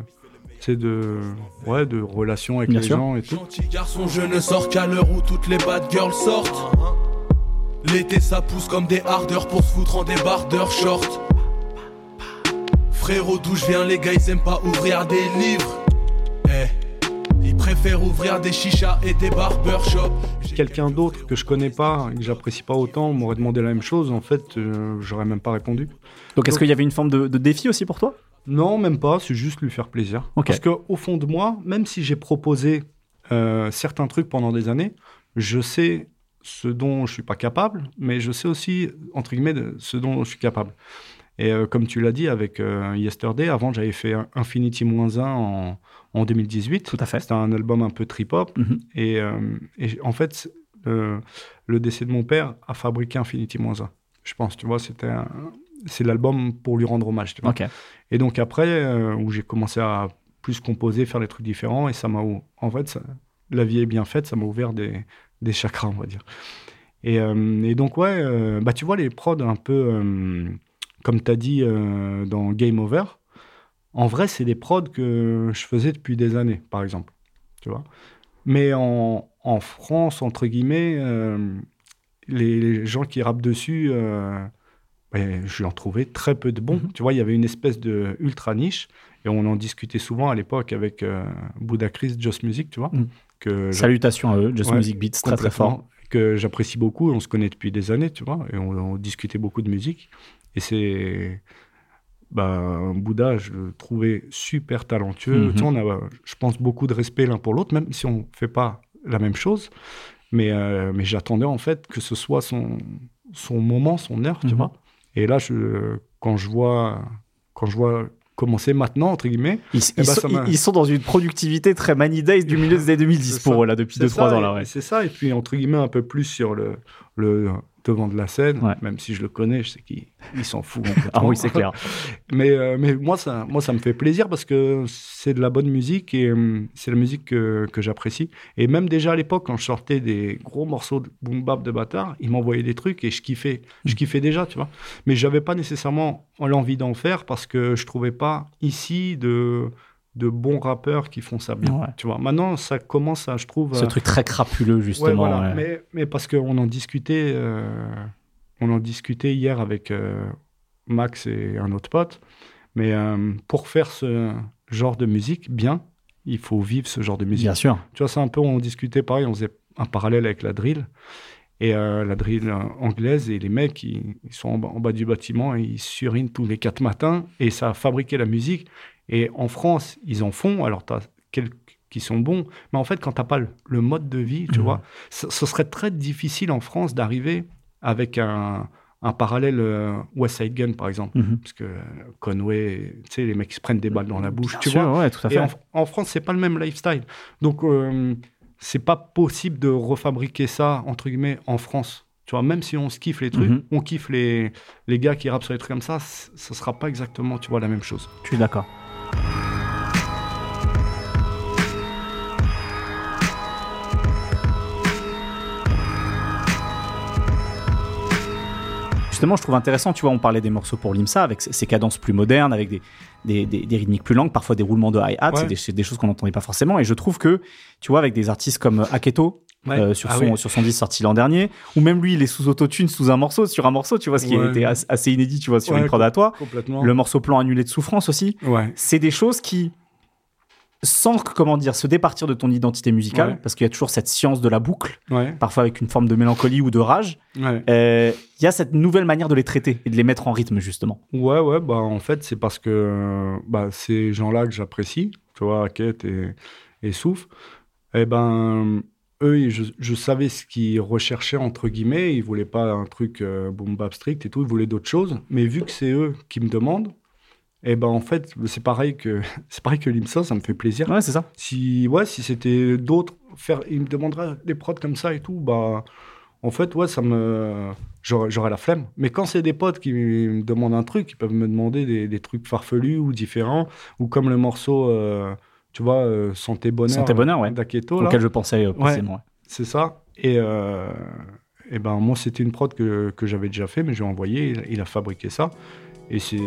c'est de, ouais, de relation avec Bien les sûr. gens et tout. Gentil garçon, je ne sors qu'à l'heure où toutes les bad girls sortent. L'été ça pousse comme des hardeurs pour se foutre en débardeur short. Frérot, d'où je viens, les gars ils aiment pas ouvrir des livres. Ils préfèrent ouvrir des chichas et des barbershops. Quelqu'un d'autre que je connais pas et que j'apprécie pas autant m'aurait demandé la même chose, en fait, euh, j'aurais même pas répondu. Donc, est-ce qu'il y avait une forme de, de défi aussi pour toi? Non, même pas, c'est juste lui faire plaisir. Parce qu'au fond de moi, même si j'ai proposé euh, certains trucs pendant des années, je sais ce dont je suis pas capable, mais je sais aussi, entre guillemets, de ce dont je suis capable. Et euh, comme tu l'as dit avec euh, Yesterday, avant j'avais fait un- Infinity 1 en, en 2018. Tout à fait. C'était un album un peu trip-hop. Mhm. Et, euh, et en fait, euh, le décès de mon père a fabriqué Infinity 1. Je pense, tu vois, c'était c'est l'album pour lui rendre hommage. Tu vois. Et donc après, euh, où j'ai commencé à plus composer, faire des trucs différents, et ça m'a, en fait, ça- la vie est bien faite, ça m'a ouvert des, des chakras, on va dire. Et, euh, et donc ouais, bah tu vois les prods un peu, comme tu as dit dans Game Over, en vrai c'est des prods que je faisais depuis des années, par exemple, tu vois. Mais en, en France, entre guillemets, euh, les, les gens qui rappent dessus, euh, ben, je en trouvais très peu de bons. Tu vois, il y avait une espèce de ultra niche, et on en discutait souvent à l'époque avec euh, Buddha Chris, Just Music, tu vois. Mhm. Que Salutations à eux, Just Ouais, Music Beats, très très fort. Que j'apprécie beaucoup, on se connaît depuis des années, tu vois, et on, on discutait beaucoup de musique. Et c'est. Bah, Bouddha, je le trouvais super talentueux. Mhm. Tu on a, je pense, beaucoup de respect l'un pour l'autre, même si on ne fait pas la même chose. Mais, euh, mais j'attendais en fait que ce soit son, son moment, son heure, tu Mhm. vois. Et là, je, quand, je vois, quand je vois commencer maintenant, entre guillemets, Ils, eh ils ben, sont, ils- sont dans une productivité très Money Days du milieu des années 2010 C'est pour eux, là, depuis C'est 2-3 ça, ans. Là, ouais. C'est ça, et puis entre guillemets un peu plus sur le, le devant de la scène, Ouais. même si je le connais, je sais qu'il il s'en fout. Ah oui, c'est clair. mais euh, mais moi, ça, moi, ça me fait plaisir parce que c'est de la bonne musique et hum, c'est la musique que, que j'apprécie. Et même déjà à l'époque, quand je sortais des gros morceaux de boom bap de bâtard, ils m'envoyaient des trucs et je kiffais. Mm. Je kiffais déjà, tu vois. Mais j'avais pas nécessairement l'envie d'en faire parce que je trouvais pas ici de de bons rappeurs qui font ça bien. Ouais. Tu vois. Maintenant, ça commence à, je trouve. Ce truc très crapuleux, Ouais, justement. voilà. ouais. Mais, mais parce qu'on en discutait, euh, on en discutait hier avec euh, Max et un autre pote. Mais euh, pour faire ce genre de musique bien, il faut vivre ce genre de musique. Bien sûr. Tu vois, c'est un peu, on discutait pareil, on faisait un parallèle avec la drill. Et euh, la drill anglaise, et les mecs, ils, ils sont en bas, en bas du bâtiment, et ils surinent tous les quatre matins, et ça a fabriqué la musique. Et en France, ils en font, alors tu as quelques qui sont bons, mais en fait, quand tu n'as pas le, le mode de vie, tu Mhm. vois, ce, ce serait très difficile en France d'arriver avec un, un parallèle euh, West Side Gun, par exemple. Mhm. Parce que euh, Conway, tu sais, les mecs qui se prennent des balles dans la bouche, Bien tu sûr, vois. ouais, tout à Et fait. en, en France, c'est pas le même lifestyle. Donc, euh, c'est pas possible de refabriquer ça, entre guillemets, en France. Tu vois, même si on se kiffe les trucs, on kiffe les, les gars qui rappent sur les trucs comme ça, ce sera pas exactement, tu vois, la même chose. Je suis d'accord. Justement, je trouve intéressant, tu vois, on parlait des morceaux pour l'IMSA avec ces- ces cadences plus modernes, avec des, des, des- des rythmiques plus longues, parfois des roulements de hi-hat, Ouais. c'est des, c'est des choses qu'on n'entendait pas forcément. Et je trouve que, tu vois, avec des artistes comme Aketo, Ouais. euh, sur, Ah son, oui. sur son disque sorti l'an dernier, ou même lui, il est sous autotune, sous un morceau, sur un morceau, tu vois, ce qui Ouais. était as- assez inédit, tu vois, sur Ouais, une prod à toi. Le morceau plan annulé de souffrance aussi c'est des choses qui, sans comment dire, se départir de ton identité musicale, parce qu'il y a toujours cette science de la boucle, parfois avec une forme de mélancolie ou de rage, euh, il y a cette nouvelle manière de les traiter et de les mettre en rythme, justement. Ouais, ouais, bah en fait, c'est parce que bah, ces gens-là que j'apprécie, tu vois, Hackett et, et Souf, eh ben, eux, je, je savais ce qu'ils recherchaient, entre guillemets. Ils voulaient pas un truc euh, boom bap strict et tout, ils voulaient d'autres choses. Mais vu que c'est eux qui me demandent, eh ben, en fait, c'est pareil que, c'est pareil que l'IMSA, ça me fait plaisir. Ouais, c'est ça. Si, ouais, si c'était d'autres, faire, ils me demanderaient des prods comme ça et tout, bah, en fait, ouais, ça me, j'aurais, j'aurais la flemme. Mais quand c'est des potes qui me demandent un truc, ils peuvent me demander des, des trucs farfelus ou différents, ou comme le morceau, euh, tu vois, euh, Santé Bonheur, Santé Bonheur, ouais. d'Aketo. Auquel je pensais euh, précisément. ouais. C'est ça. Et, euh, et ben, moi, c'était une prod que, que j'avais déjà fait, mais j'ai envoyé, il, il a fabriqué ça. Et c'est,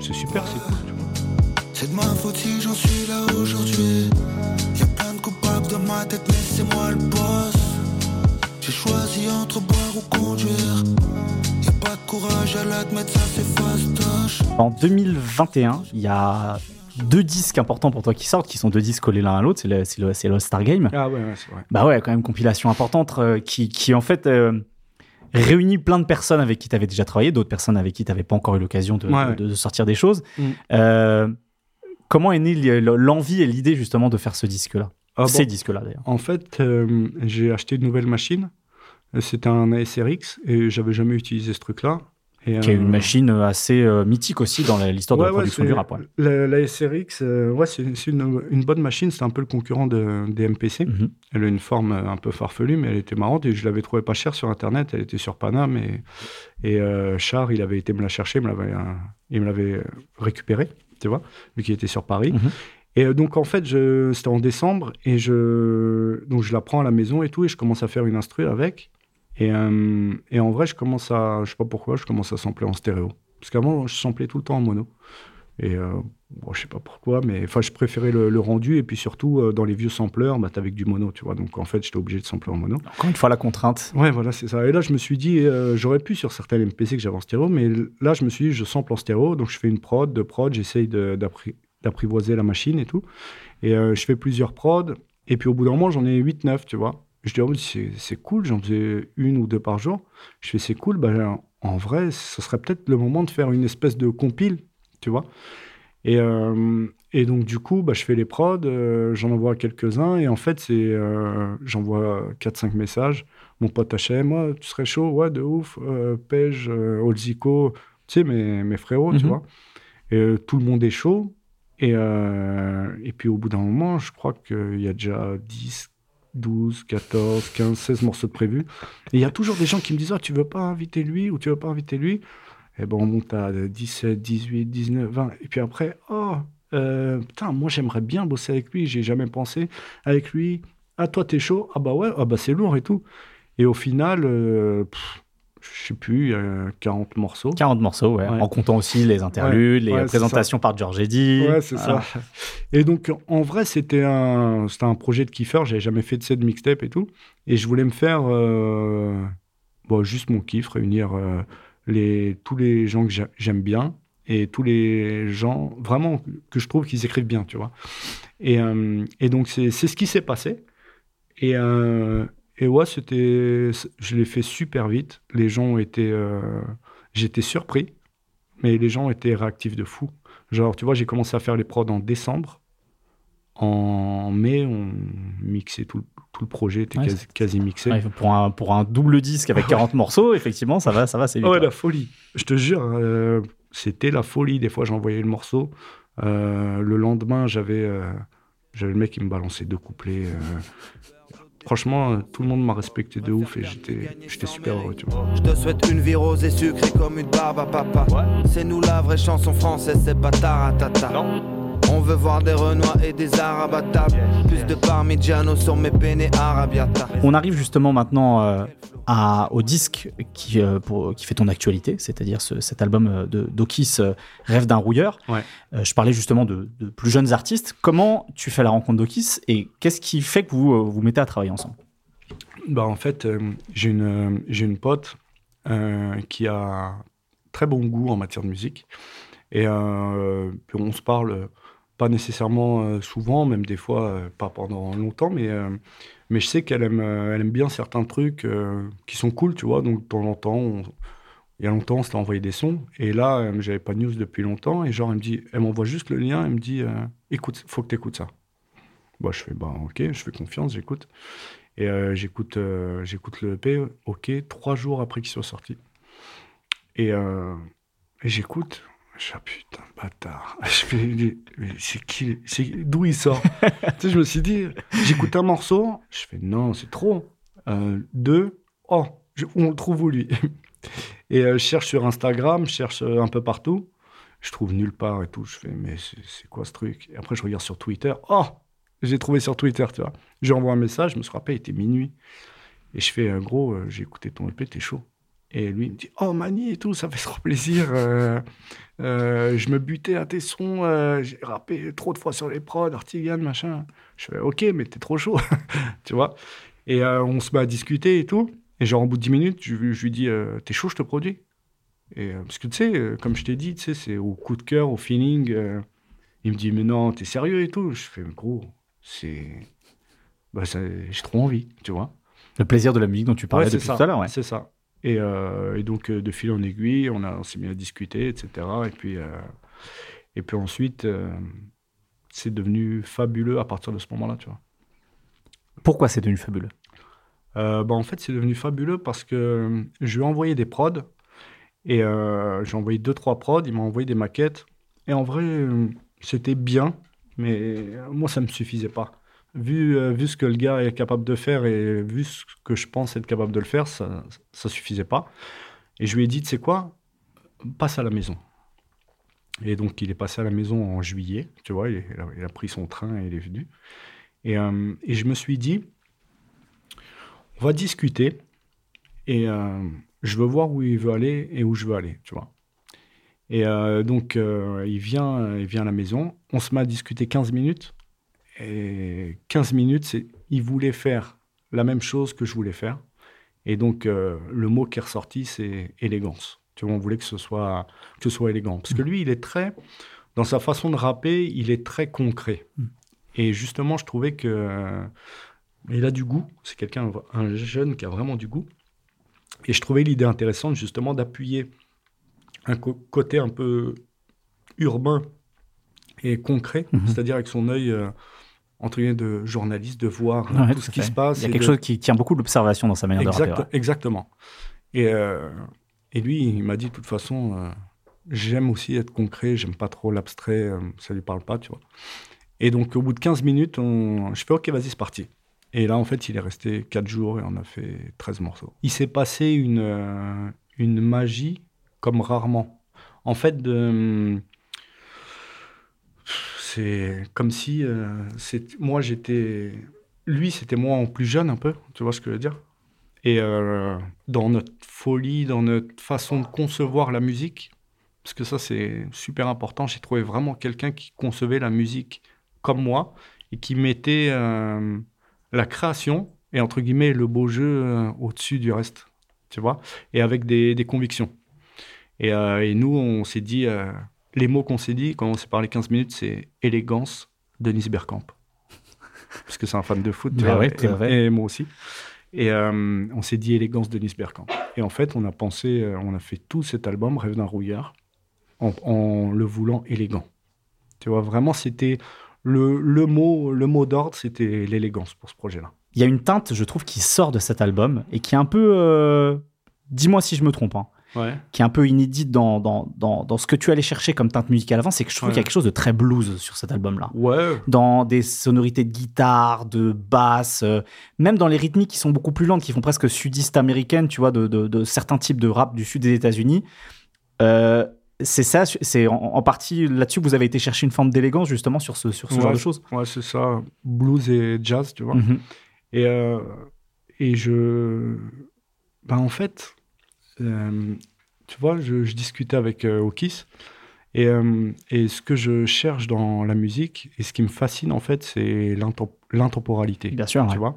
c'est super, c'est cool. tu vois. C'est de ma faute si j'en suis là aujourd'hui. Y'a plein de coupables dans ma tête, mais c'est moi le boss. J'ai choisi entre boire ou conduire. Y'a pas de courage à l'admettre, ça c'est fastoche. En 2021, il y a deux disques importants pour toi qui sortent, qui sont deux disques collés l'un à l'autre, c'est le, c'est le, c'est le Star Game. Ah ouais, ouais, c'est vrai. Bah ouais, quand même, compilation importante euh, qui, qui en fait euh, réunit plein de personnes avec qui tu avais déjà travaillé, d'autres personnes avec qui tu n'avais pas encore eu l'occasion de, Ouais. de- de sortir des choses. Mm. Euh, comment est née l'envie et l'idée justement de faire ce disque-là? Ah bon. Ces disques-là d'ailleurs. En fait, j'ai acheté une nouvelle machine. C'était un ASRX et j'avais jamais utilisé ce truc-là. Et, Qui est une euh, machine assez euh, mythique aussi dans l'histoire de la Ouais, ouais, production c'est- du rap. ouais. La, la SRX, euh, ouais, c'est une, une bonne machine. C'est un peu le concurrent de, des MPC. Mhm. Elle a une forme euh, un peu farfelue, mais elle était marrante et je l'avais trouvée pas chère sur Internet. Elle était sur Paname et, et euh, Char, il avait été me la chercher, il me l'avait, euh, euh, récupérée, tu vois, vu qu'il était sur Paris. Mhm. Et euh, donc, en fait, c'était en décembre et je, donc je la prends à la maison et tout et je commence à faire une instru avec. Et, euh, et en vrai, je commence à, je sais pas pourquoi, je commence à sampler en stéréo. Parce qu'avant, je samplais tout le temps en mono. Et euh, bon, je sais pas pourquoi, mais enfin, je préférais le, le rendu. Et puis surtout, euh, dans les vieux sampleurs, bah, t'avais que du mono, tu vois. Donc en fait, j'étais obligé de sampler en mono. Encore une fois, la contrainte. Ouais, voilà, c'est ça. Et là, je me suis dit, euh, j'aurais pu sur certains MPC que j'avais en stéréo, mais là, je me suis dit, je sample en stéréo. Donc je fais une prod, deux prods, j'essaye d'apprivoiser la machine et tout. Et je fais plusieurs prods. Et puis au bout d'un moment, j'en ai 8-9, tu vois. Je dis, oh, c'est c'est cool, j'en faisais une ou deux par jour. Je fais, c'est cool, bah, en vrai, ce serait peut-être le moment de faire une espèce de compile, tu vois. Et, euh, et donc, du coup, bah, je fais les prods, euh, j'en envoie quelques-uns, et en fait, c'est, euh, j'envoie 4-5 messages. Mon pote HM, moi, tu serais chaud, ouais, de ouf, Pej, Olzico, tu sais, mes, mes frérots, tu Mhm. vois. Et tout le monde est chaud. Et, et puis, au bout d'un moment, je crois qu'il y a déjà 10, 12, 14, 15, 16 morceaux de prévus. Et il y a toujours des gens qui me disent, ah, tu veux pas inviter lui ou tu veux pas inviter lui? Et ben, on monte à 17, 18, 19, 20. Et puis après, oh, euh, putain, moi j'aimerais bien bosser avec lui, j'ai jamais pensé avec lui. Ah, toi t'es chaud? Ah, bah ouais, ah, bah c'est lourd et tout. Et au final, euh, je sais plus, a 40 morceaux. 40 morceaux, ouais. Ouais. En comptant aussi les interludes, Ouais, les ouais, euh, présentations par George Eddy. Ouais, c'est Voilà. ça. Et donc, en vrai, c'était un, c'était un projet de kiffeur. J'avais jamais fait de set mixtape et tout. Et je voulais me faire euh, bon, juste mon kiff, réunir euh, les, tous les gens que j'a- j'aime bien et tous les gens vraiment que je trouve qu'ils écrivent bien, tu vois. Et, euh, et donc, c'est c'est ce qui s'est passé. Et, euh, et ouais, c'était, je l'ai fait super vite. Les gens ont été, euh, j'étais surpris, mais les gens étaient réactifs de fou. Genre, tu vois, j'ai commencé à faire les prods en décembre. En mai, on mixait tout, le- tout le projet, était Ouais, quasi, quasi mixé. Ouais, pour, un, pour un double disque avec 40 morceaux, effectivement, ça va, ça va, c'est vite. Ouais, ouais. la folie. Je te jure, euh, c'était la folie. Des fois, j'envoyais le morceau. Euh, le lendemain, j'avais euh, j'avais le mec qui me balançait deux couplets. Franchement, tout le monde m'a respecté de ouf et j'étais j'étais super heureux, tu vois. Je te souhaite une vie rose et sucrée comme une barbe à papa. C'est nous la vraie chanson française, c'est pas taratata. On veut voir des Renois et des Arabes à table. Plus de Parmigiano sur mes penne arabiata. On arrive justement maintenant euh, à- au disque qui, euh, pour- qui fait ton actualité, c'est-à-dire ce- cet album euh, de d'Okis, euh, Rêve d'un rouilleur. Ouais. Euh, je parlais justement de, de plus jeunes artistes. Comment tu fais la rencontre d'Okis et qu'est-ce qui fait que vous vous mettez à travailler ensemble? Bah, en fait, euh, j'ai une, euh, j'ai une pote euh, qui a très bon goût en matière de musique. Et euh, puis on se parle euh, pas nécessairement euh, souvent, même des fois euh, pas pendant longtemps, mais, euh, mais je sais qu'elle aime, elle aime bien certains trucs qui sont cool, tu vois. Donc de temps en temps, il y a longtemps, on s'était envoyé des sons. Et là, j'avais pas de news depuis longtemps. Et genre, elle me dit, elle m'envoie juste le lien, elle me dit, écoute, faut que tu écoutes ça. Bah, je fais, bah ok, je fais confiance, j'écoute. Et j'écoute, j'écoute le EP, ok, trois jours après qu'il soit sorti. Et j'écoute, je suis ah, putain, bâtard. Je fais, mais mais c'est qui c'est, D'où il sort Tu sais, je me suis dit, j'écoute un morceau, je fais non, c'est trop. Euh, deux, oh, je- on le trouve où lui Et euh, je cherche sur Instagram, je cherche euh, un peu partout. Je trouve nulle part et tout. Je fais, mais c'est, quoi ce truc? Et après, je regarde sur Twitter. Oh, j'ai trouvé sur Twitter, tu vois. J'envoie un message, je me suis rappelé, il était minuit. Et je fais, gros, j'ai écouté ton EP, t'es chaud. Et lui, il me dit, oh, Mani et tout, ça fait trop plaisir. euh, euh, je me butais à tes sons, euh, j'ai rappé trop de fois sur les prods, Artigan, machin. Je fais, ok, mais t'es trop chaud, tu vois. Et on se met à discuter et tout. Et genre, au bout de 10 minutes, je, je lui dis, t'es chaud, je te produis. Et, parce que tu sais, comme je t'ai dit, tu sais, c'est au coup de cœur, au feeling. il me dit, mais non, t'es sérieux et tout. Je fais, gros, c'est. Bah, j'ai trop envie, tu vois. Le plaisir de la musique dont tu parlais Ouais, depuis ça, tout à l'heure. Ouais. C'est ça. Et, euh, et donc, euh, de fil en aiguille, on, a- on s'est mis à discuter, etc. Et puis, euh, et puis ensuite, c'est devenu fabuleux à partir de ce moment-là, tu vois. Pourquoi c'est devenu fabuleux? Euh, bah, en fait, c'est devenu fabuleux parce que je lui ai envoyé des prods Et euh, j'ai envoyé deux, trois prods, il m'a envoyé des maquettes. Et en vrai, c'était bien, mais moi, ça ne me suffisait pas. Vu, euh, vu ce que le gars est capable de faire et vu ce que je pense être capable de le faire, ça ne suffisait pas. Et je lui ai dit, tu sais quoi, passe à la maison. Et donc, il est passé à la maison en juillet, tu vois, il, a, pris son train et il est venu. Et, euh, et je me suis dit, on va discuter et euh, je veux voir où il veut aller et où je veux aller, tu vois. Et donc, il, vient, il vient à la maison, on se met à discuter 15 minutes. Et 15 minutes, c'est, il voulait faire la même chose que je voulais faire. Et donc, euh, le mot qui est ressorti, c'est élégance. Tu vois, on voulait que ce soit, que ce soit élégant. Parce que lui, il est très, dans sa façon de rapper, il est très concret. Et justement, je trouvais que euh, il a du goût. C'est quelqu'un, un jeune qui a vraiment du goût. Et je trouvais l'idée intéressante, justement, d'appuyer un côté un peu urbain et concret, Mhm. c'est-à-dire avec son œil, euh, entre guillemets, de journaliste, de voir Ouais, tout tout ce qui se passe. Il y a quelque de- chose qui tient beaucoup de l'observation dans sa manière Exact- de ouais. Exactement. Et, euh, et lui, il m'a dit, de toute façon, euh, j'aime aussi être concret, j'aime pas trop l'abstrait, euh, ça lui parle pas, tu vois. Et donc, au bout de 15 minutes, on... je fais, OK, vas-y, c'est parti. Et là, en fait, il est resté 4 jours et on a fait 13 morceaux. Il s'est passé une, euh, une magie comme rarement. En fait, de... c'est comme si euh, moi, j'étais... Lui, c'était moi en plus jeune un peu, tu vois ce que je veux dire? Et euh, dans notre folie, dans notre façon de concevoir la musique, parce que ça c'est super important, j'ai trouvé vraiment quelqu'un qui concevait la musique comme moi et qui mettait euh, la création et entre guillemets le beau jeu au-dessus du reste, tu vois, et avec des, convictions. Et, nous, on s'est dit, les mots qu'on s'est dit quand on s'est parlé 15 minutes, c'est élégance, Denis Bergkamp. Parce que c'est un fan de foot, tu Bah vois, ouais, et- fait. et moi aussi. Et euh, on s'est dit élégance Denis Bergkamp. Et en fait, on a pensé, euh, on a fait tout cet album, Rêve d'un rouillard, en, en le voulant élégant. Tu vois, vraiment, c'était le, le mot, le mot d'ordre, c'était l'élégance pour ce projet-là. Il y a une teinte, je trouve, qui sort de cet album et qui est un peu. euh, Dis-moi si je me trompe. hein, Ouais. qui est un peu inédite dans, dans, dans, dans ce que tu allais chercher comme teinte musicale avant, c'est que je trouve Ouais. qu'il y a quelque chose de très blues sur cet album-là. Ouais. Dans des sonorités de guitare, de basse, euh, même dans les rythmiques qui sont beaucoup plus lentes, qui font presque sudiste américaine, tu vois, de, de, de certains types de rap du sud des États-Unis. Euh, c'est ça, c'est en, en partie là-dessus que vous avez été chercher une forme d'élégance justement sur ce, sur ce genre de choses. Ouais, c'est ça. Blues et jazz, tu vois. Mhm. Et, euh, et je. Ben, en fait, tu vois, je, je discutais avec euh, Okis. Et, euh, et ce que je cherche dans la musique, et ce qui me fascine, en fait, c'est l'intem- l'intemporalité. Bien sûr, Tu ouais. vois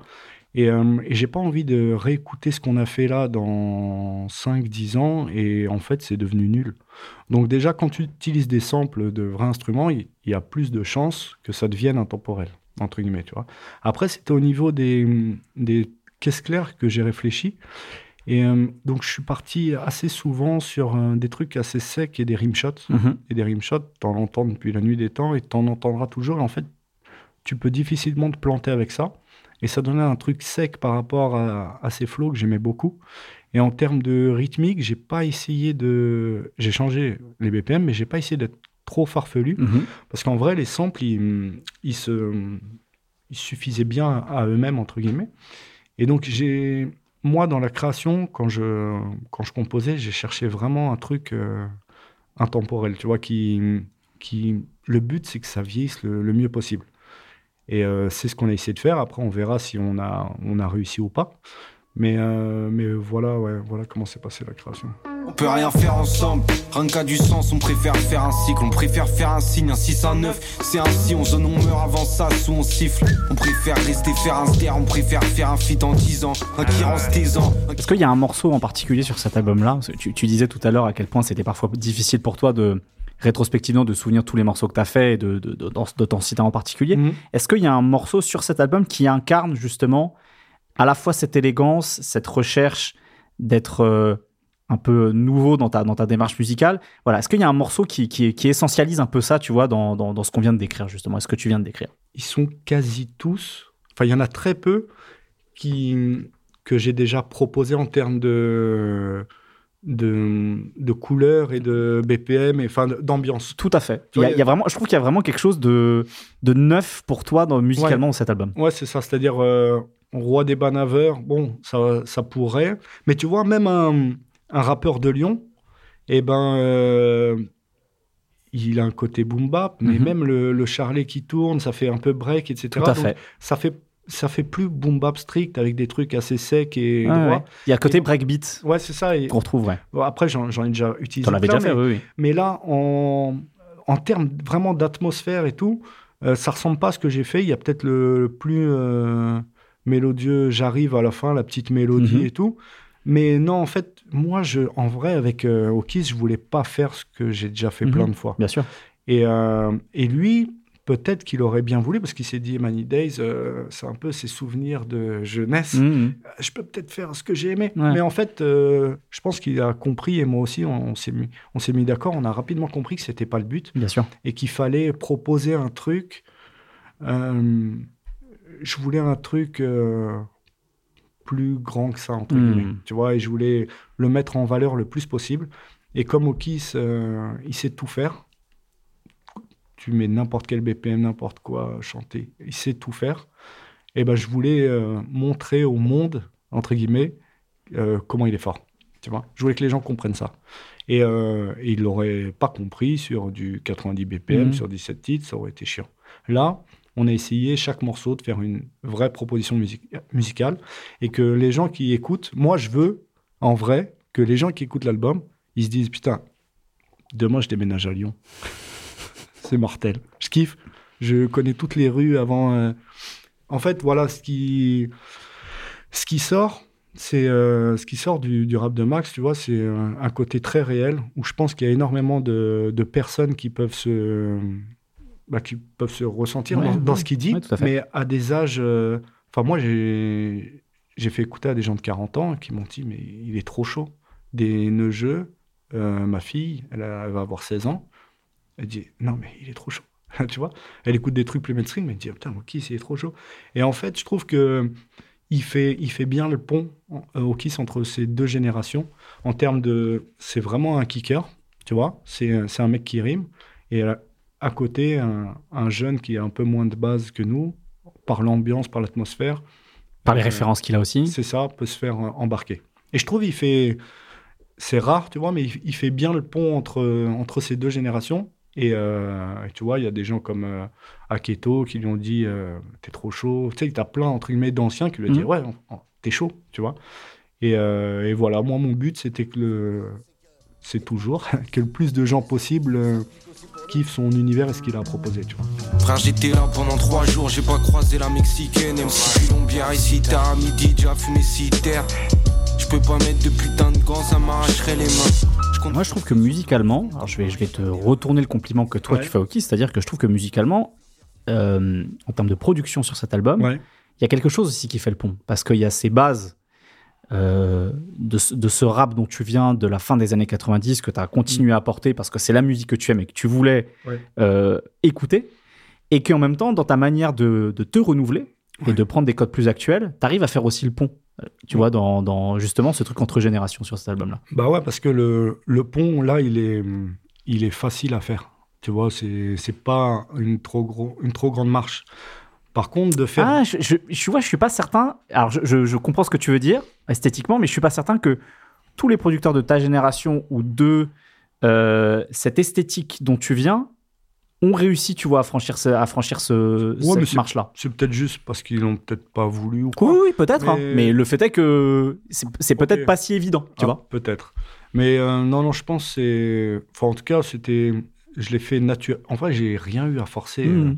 et, euh, et j'ai pas envie de réécouter ce qu'on a fait là dans 5-10 ans, et en fait, c'est devenu nul. Donc, déjà, quand tu utilises des samples de vrais instruments, il y, a plus de chances que ça devienne intemporel, entre guillemets, tu vois. Après, c'était au niveau des, des caisses claires que j'ai réfléchi. Et euh, donc, je suis parti assez souvent sur euh, des trucs assez secs et des rimshots. Mhm. Et des rimshots, t'en entends depuis la nuit des temps et t'en entendras toujours. Et en fait, tu peux difficilement te planter avec ça. Et ça donnait un truc sec par rapport à, à ces flows que j'aimais beaucoup. Et en termes de rythmique, j'ai pas essayé de. J'ai changé les BPM, mais j'ai pas essayé d'être trop farfelu. Mhm. Parce qu'en vrai, les samples, ils, ils se, ils suffisaient bien à eux-mêmes, entre guillemets. Et donc, j'ai, moi, dans la création, quand je, quand je composais, j'ai cherché vraiment un truc euh, intemporel, tu vois, qui, qui, le but, c'est que ça vieillisse le, le mieux possible. Et euh, c'est ce qu'on a essayé de faire. Après, on verra si on a, on a réussi ou pas. Mais, euh, mais voilà, ouais, voilà comment s'est passée la création. On peut rien faire ensemble, rien qu'à du sens, on préfère faire un cycle, on préfère faire un signe, un 6, un 9, c'est ainsi, on zone, on meurt avant ça, sous on siffle, on préfère rester faire un ster, on préfère faire un feat en 10 ans, un qui rend taisant, Est-ce qu'il y a un morceau en particulier sur cet album-là? Parce que tu, tu disais tout à l'heure à quel point c'était parfois difficile pour toi de rétrospectivement de souvenir tous les morceaux que tu as fait et de, de, de, d'en- de t'en citer en particulier. Mhm. Est-ce qu'il y a un morceau sur cet album qui incarne justement à la fois cette élégance, cette recherche d'être euh, un peu nouveau dans ta, dans ta démarche musicale Voilà, est-ce qu'il y a un morceau qui, qui, qui essentialise un peu ça, tu vois, dans, dans, dans ce qu'on vient de décrire justement Est-ce que tu viens de décrire? Ils sont quasi tous, enfin il y en a très peu qui, que j'ai déjà proposé en termes de, de, de couleurs et de BPM et enfin d'ambiance. Tout à fait. Il y, a, il y a vraiment, je trouve qu'il y a vraiment quelque chose de, de neuf pour toi dans, musicalement Ouais. dans cet album. Ouais, c'est ça. C'est-à-dire, euh, Roi des Banaveurs, bon, ça, ça pourrait. Mais tu vois, même un, un rappeur de Lyon, eh ben, euh, il a un côté boom bap, mais Mhm. même le, le charlet qui tourne, ça fait un peu break, etc. Tout à fait. Ça fait, ça fait plus boom bap strict avec des trucs assez secs et Ouais, droits. ouais. Il y a le côté breakbeat Ouais, c'est ça. Qu'on retrouve, ouais. Bon, après, j'en ai déjà utilisé. T'en plein, déjà fait, mais- oui, oui. mais là, en, en termes vraiment d'atmosphère et tout, euh, ça ressemble pas à ce que j'ai fait. Il y a peut-être le, le plus euh, mélodieux, j'arrive à la fin, la petite mélodie Mhm. et tout. Mais non, en fait, moi, je, en vrai, avec euh, Okis, je voulais pas faire ce que j'ai déjà fait Mhm. plein de fois. Bien sûr. Et, euh, et lui, peut-être qu'il aurait bien voulu, parce qu'il s'est dit, Many Days, euh, c'est un peu ses souvenirs de jeunesse Mhm. je peux peut-être faire ce que j'ai aimé. Ouais. Mais en fait, euh, je pense qu'il a compris, et moi aussi, on, s'est mis, on s'est mis d'accord, on a rapidement compris que c'était pas le but, Bien sûr. et qu'il fallait proposer un truc. euh, je voulais un truc euh, plus grand que ça, entre Hmm. guillemets, tu vois, et je voulais le mettre en valeur le plus possible. Et comme Okis, euh, il sait tout faire, tu mets n'importe quel BPM, n'importe quoi, chanter, il sait tout faire. Et ben, je voulais euh, montrer au monde, entre guillemets, euh, comment il est fort. Tu vois je voulais que les gens comprennent ça. Et, et ils l'auraient pas compris sur du 90 BPM, Mhm. sur 17 titres, ça aurait été chiant. Là, on a essayé chaque morceau de faire une vraie proposition music- musicale et que les gens qui écoutent, moi je veux en vrai que les gens qui écoutent l'album, ils se disent putain, demain je déménage à Lyon. C'est mortel. Je kiffe. Je connais toutes les rues avant. euh, En fait, voilà ce qui, sort. C'est euh, ce qui sort du, du rap de Max, tu vois, c'est un, un côté très réel où je pense qu'il y a énormément de personnes qui peuvent se, bah, qui peuvent se ressentir Ouais, dans, dans ouais. ce qu'il dit, Ouais, à mais à des âges. euh, Enfin, moi, j'ai fait écouter à des gens de 40 ans qui m'ont dit, mais il est trop chaud. Des neugeux, euh, ma fille, elle, a- elle va avoir 16 ans, elle dit, non, mais il est trop chaud. tu vois? Elle écoute des trucs plus mainstream, mais elle dit, putain, Okis, il est trop chaud. Et en fait, je trouve que il fait, il fait bien le pont euh, Okis entre ces deux générations. En termes de. C'est vraiment un kicker, tu vois? C'est c'est un mec qui rime. Et à, côté, un, un jeune qui a un peu moins de base que nous, par l'ambiance, par l'atmosphère. Par les Euh, références qu'il a aussi. C'est ça, peut se faire euh, embarquer. Et je trouve il fait, c'est rare, tu vois, mais il, il fait bien le pont entre entre ces deux générations. Et, euh, et tu vois, il y a des gens comme euh, Aketo qui lui ont dit euh, t'es trop chaud. Tu sais, t'as plein entre guillemets d'anciens qui lui ont dit Mhm. ouais, t'es chaud, tu vois. Et, euh, et voilà, moi mon but c'était que le, c'est toujours que le plus de gens possible euh, kiffent son univers et ce qu'il a à proposer, tu vois. Frère, j'étais là pendant trois jours, j'ai pas croisé la mexicaine. MC Colombière ici, tard à midi, déjà fumé si terre. Je peux pas mettre de putain de gants, ça m'arracherait les mains. Moi, je trouve que musicalement, alors je vais, je vais te retourner le compliment que toi Ouais. tu fais au Kiss, c'est-à-dire que je trouve que musicalement, euh, en termes de production sur cet album, il Ouais. y a quelque chose aussi qui fait le pont. Parce qu'il y a ces bases euh, de, ce- de ce rap dont tu viens de la fin des années 90, que tu as continué à apporter parce que c'est la musique que tu aimes et que tu voulais Ouais. euh, écouter. Et qu'en même temps, dans ta manière de, de te renouveler et Ouais. de prendre des codes plus actuels, tu arrives à faire aussi le pont. euh, Tu vois, dans, dans justement ce truc entre générations sur cet album-là. Bah ouais, parce que le, le pont, là, il est, il est facile à faire. Tu vois, c'est c'est pas une trop, gros, une trop grande marche. Par contre, de faire. Ah, je, je, je vois, je suis pas certain. Alors, je, je- comprends ce que tu veux dire esthétiquement, mais je suis pas certain que tous les producteurs de ta génération ou de euh, cette esthétique dont tu viens ont réussi, tu vois, à franchir, ce, à franchir ce, Ouais, cette marche-là. C'est peut-être juste parce qu'ils l'ont peut-être pas voulu ou Oui, quoi. oui, peut-être. hein. Mais- le fait est que c'est peut-être pas si évident, tu Ah, vois. Peut-être. Mais euh, non, non, je pense que c'est. Enfin, en tout cas, c'était. Je l'ai fait naturel. En vrai, j'ai rien eu à forcer. Mhm. euh,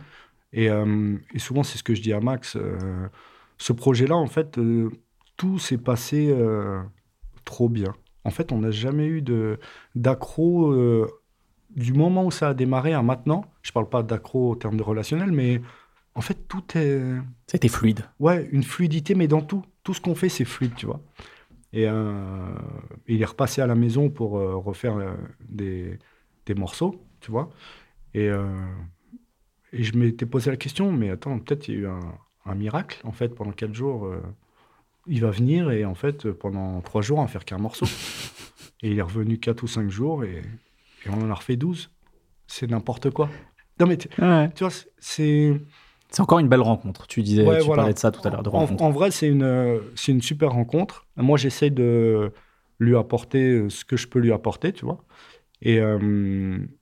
Et, euh, et souvent, c'est ce que je dis à Max. euh, ce projet-là, en fait, euh, tout s'est passé trop bien. En fait, on n'a jamais eu d'accro du moment où ça a démarré à maintenant. Je parle pas d'accro en termes de relationnel, mais en fait, tout est. C'était fluide. Ouais, une fluidité, mais dans tout. Tout ce qu'on fait, c'est fluide, tu vois. Et il est repassé à la maison pour refaire des, des morceaux, tu vois. Et, et je m'étais posé la question, mais attends, peut-être il y a eu un, un miracle, en fait, pendant quatre jours. euh, il va venir et en fait, pendant trois jours, on va faire qu'un morceau. Et il est revenu 4 ou 5 jours et, et on en a refait 12. C'est n'importe quoi. Non, mais tu, Ouais. tu vois, c'est. C'est encore une belle rencontre. Tu disais, Ouais, tu voilà. parlais de ça tout à l'heure, de En, rencontre. en vrai, c'est une, c'est une super rencontre. Moi, j'essaie de lui apporter euh, ce que je peux lui apporter, tu vois. Et,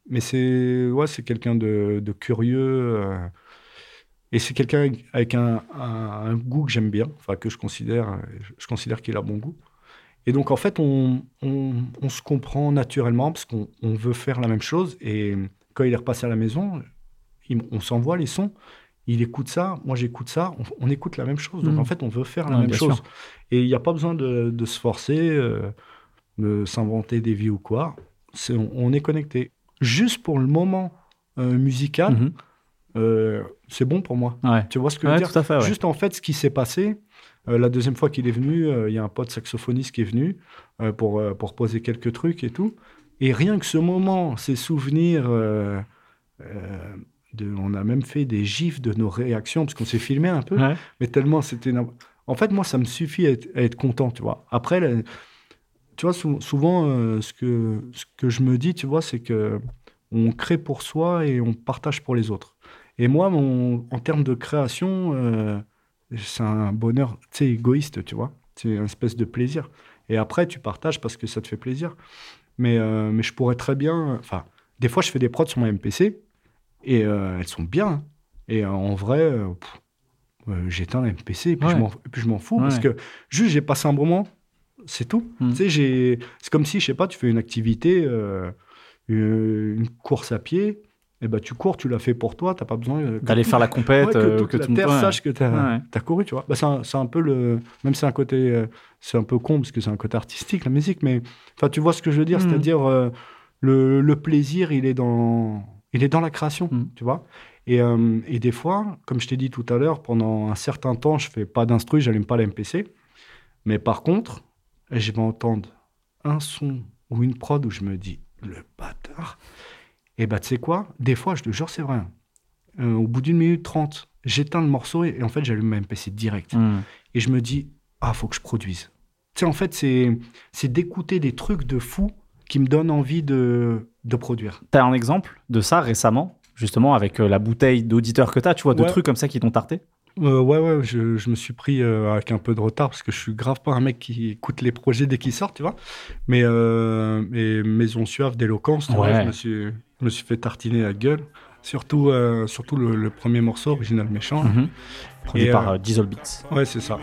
mais c'est ouais, c'est quelqu'un de, de curieux. euh, et c'est quelqu'un avec- un, un- un goût que j'aime bien, enfin que je considère, euh, je- considère qu'il a bon goût. Et donc en fait, on, on, on se comprend naturellement parce qu'on on veut faire la même chose. Et quand il est repassé à la maison, il- on s'envoie les sons. Il écoute ça, moi j'écoute ça, on, on écoute la même chose. Donc Mhm. en fait, on veut faire la Ouais, même chose. sûr. Et il n'y a pas besoin de, de se forcer, euh, de s'inventer des vies ou quoi. On, est connecté. Juste pour le moment euh, musical, Mhm. euh, c'est bon pour moi. Ouais. Tu vois ce que Ouais, je veux dire fait, ouais. Juste en fait, ce qui s'est passé, euh, la deuxième fois qu'il est venu, il y a un pote saxophoniste qui est venu pour, pour poser quelques trucs et tout. Et rien que ce moment, ces souvenirs, de, on a même fait des gifs de nos réactions, parce qu'on s'est filmé un peu, mais tellement c'était... En fait, moi, ça me suffit à être, à être content, tu vois. Après, la- tu vois, sou- souvent, euh, ce, que, ce que je me dis, tu vois, c'est que on crée pour soi et on partage pour les autres. Et moi, mon, en termes de création, euh, c'est un bonheur, tu sais, égoïste, tu vois. C'est une espèce de plaisir. Et après, tu partages parce que ça te fait plaisir. Mais, euh, mais je pourrais très bien... Enfin, des fois, je fais des prods sur mon MPC et elles sont bien. hein. Et en vrai, pff, j'éteins la MPC et puis je Ouais. m'en- je fous parce que juste, j'ai passé un moment, c'est tout. Mm. Tu sais, j'ai... c'est comme si, je sais pas, tu fais une activité, euh, une course à pied, et ben tu cours, tu l'as fait pour toi, t'as pas besoin euh, que D'aller faire la compète, Ouais, euh, que que la terre monde- ouais. sache que tu as, Ouais. couru, tu vois. Bah, c'est, un, c'est un peu le. Même si c'est un côté. euh, c'est un peu con parce que c'est un côté artistique, la musique, mais. Enfin, tu vois ce que je veux dire, Mhm. c'est-à-dire le, le plaisir, il est dans. Il est dans la création, Mhm. tu vois. Et, et des fois, comme je t'ai dit tout à l'heure, pendant un certain temps, je fais pas d'instru, j'allume pas la MPC. Mais par contre, je vais entendre un son ou une prod où je me dis, le bâtard. Et bah, tu sais quoi? Des fois, je te jure, c'est vrai. hein. Euh, au bout d'une minute trente, j'éteins le morceau et, et en fait, j'allume ma MPC direct. Mm. Et je me dis, ah, faut que je produise. Tu sais, en fait, c'est, c'est d'écouter des trucs de fou qui me donnent envie de, de produire. T'as un exemple de ça récemment, justement, avec euh, la bouteille d'auditeurs que t'as, tu vois, de trucs comme ça qui t'ont tarté? Euh, ouais, ouais, je, je me suis pris euh, avec un peu de retard parce que je suis grave pas un mec qui écoute les projets dès qu'ils sortent, tu vois. Mais euh, et Maison Suave d'éloquence, tu vois, Ouais. je me, suis, je me suis fait tartiner la gueule. Surtout, euh, surtout le, le premier morceau, Original Méchant. Produit Et, par Diesel Beats. Ouais, c'est ça.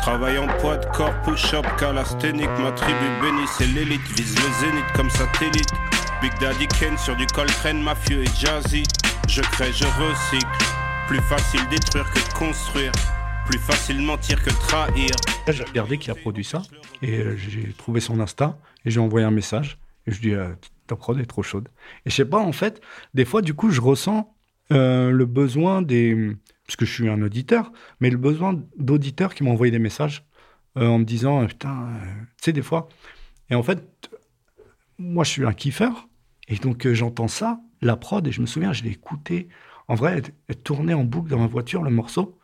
Travail en poids de corps, push-up, calasthénique, ma tribu bénie, c'est l'élite, vise le zénith comme satellite. Big Daddy Kane sur du Coltrane, mafieux et jazzy. Je crée, je recycle. Plus facile détruire que construire. Plus facile mentir que trahir. J'ai regardé qui a produit ça et euh, j'ai trouvé son Insta et j'ai envoyé un message et je lui ai dit ta prod est trop chaude. Et je sais pas en fait, des fois du coup je ressens euh, le besoin des parce que je suis un auditeur, mais le besoin d'auditeurs qui m'ont envoyé des messages euh, en me disant putain, tu sais des fois. Et en fait, moi je suis un kiffeur et donc j'entends ça, la prod et je me souviens je l'ai écouté. En vrai, elle, tournait en boucle dans ma voiture le morceau,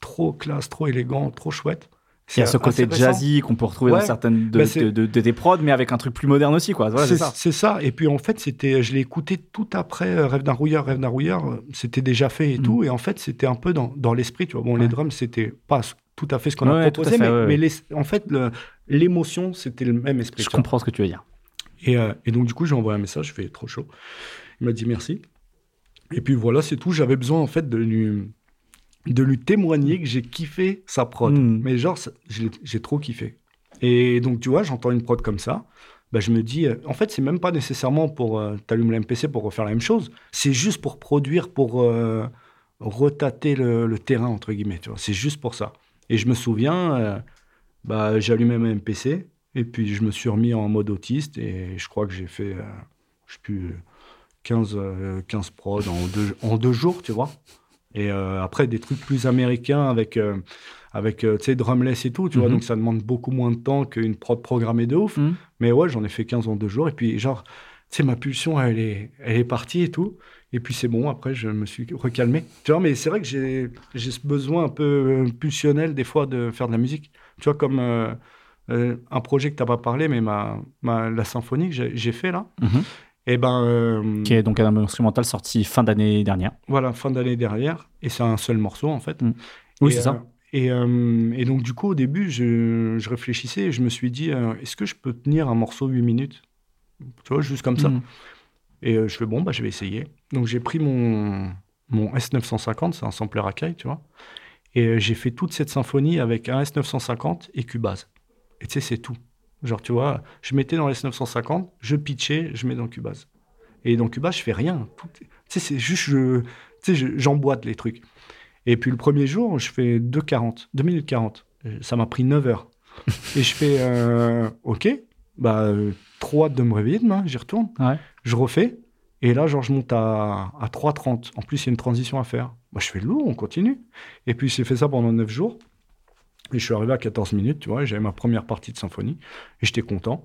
trop classe, trop élégant, trop chouette. Il y a ce assez côté jazzy qu'on peut retrouver dans certaines de, Bah, c'est- de, de- de tes prods, mais avec un truc plus moderne aussi, quoi. Voilà, c'est c'est ça. c'est ça. Et puis en fait, c'était, je l'ai écouté tout après euh, Rêve d'un rouilleur, Rêve d'un rouilleur. euh, C'était déjà fait et Mm. tout. Et en fait, c'était un peu dans, dans l'esprit. Tu vois, bon, les drums, c'était pas tout à fait ce qu'on Ouais, a proposé, fait, mais, les- en fait, l'émotion, c'était le même esprit. Je comprends ce que tu veux dire. Et, euh, et donc, du coup, j'ai envoyé un message, je fais trop chaud. Il m'a dit merci. Et puis voilà, c'est tout. J'avais besoin, en fait, de lui, de lui témoigner que j'ai kiffé sa prod. Mm. Mais genre, j'ai trop kiffé. Et donc, tu vois, j'entends une prod comme ça. Bah, je me dis, euh, en fait, c'est même pas nécessairement pour euh, t'allumer la MPC pour refaire la même chose. C'est juste pour produire, pour euh, retâter le, le terrain, entre guillemets. Tu vois, c'est juste pour ça. Et je me souviens, euh, bah, allumé ma MPC et puis je me suis remis en mode autiste et je crois que j'ai fait, euh, je sais plus, 15, euh, 15 prods en deux, en deux jours, tu vois. Et euh, après, des trucs plus américains avec, euh, avec euh, tu sais, drumless et tout, tu vois. Mhm. Donc, ça demande beaucoup moins de temps qu'une prod programmée de ouf. Mhm. Mais ouais, j'en ai fait 15 en deux jours. Et puis, genre, tu sais, ma pulsion, elle est, elle est partie et tout. Et puis, c'est bon. Après, je me suis recalmé. Tu vois, mais c'est vrai que j'ai ce besoin un peu pulsionnel, des fois, de faire de la musique. Tu vois, comme euh, un projet que tu n'as pas parlé, mais ma, ma- la symphonie que j'ai j'ai fait là, Mhm. Et ben, euh, Qui est donc un instrumental sorti fin d'année dernière. voilà, fin d'année dernière, et c'est un seul morceau en fait. Mm. Oui, c'est ça. euh, et, euh, et donc, du coup, au début, je, je réfléchissais et je me suis dit, est-ce que je peux tenir un morceau 8 minutes? Tu vois, juste comme ça. Mhm. Et je fais, bon, bah, je vais essayer. Donc, j'ai pris mon, mon S950, c'est un sampler Akai, tu vois. Et j'ai fait toute cette symphonie avec un S950 et Cubase. Et tu sais, c'est tout. Genre, tu vois, je mettais dans le S950, je pitchais, je mets dans Cubase. Et dans Cubase, je fais rien. Tu sais, c'est juste, je, tu sais, je- j'emboîte les trucs. Et puis le premier jour, je fais 2,40, 2 minutes 40. Euh, Ça m'a pris 9 heures. Et je fais, euh, OK, bah, euh, trop hâte de me réveiller demain, j'y retourne. Ouais. Je refais. Et là, genre, je monte à, à 3,30. En plus, il y a une transition à faire. Bah, je fais lourd, on continue. Et puis, j'ai fait ça pendant 9 jours. Et je suis arrivé à 14 minutes, tu vois, j'avais ma première partie de symphonie. Et j'étais content.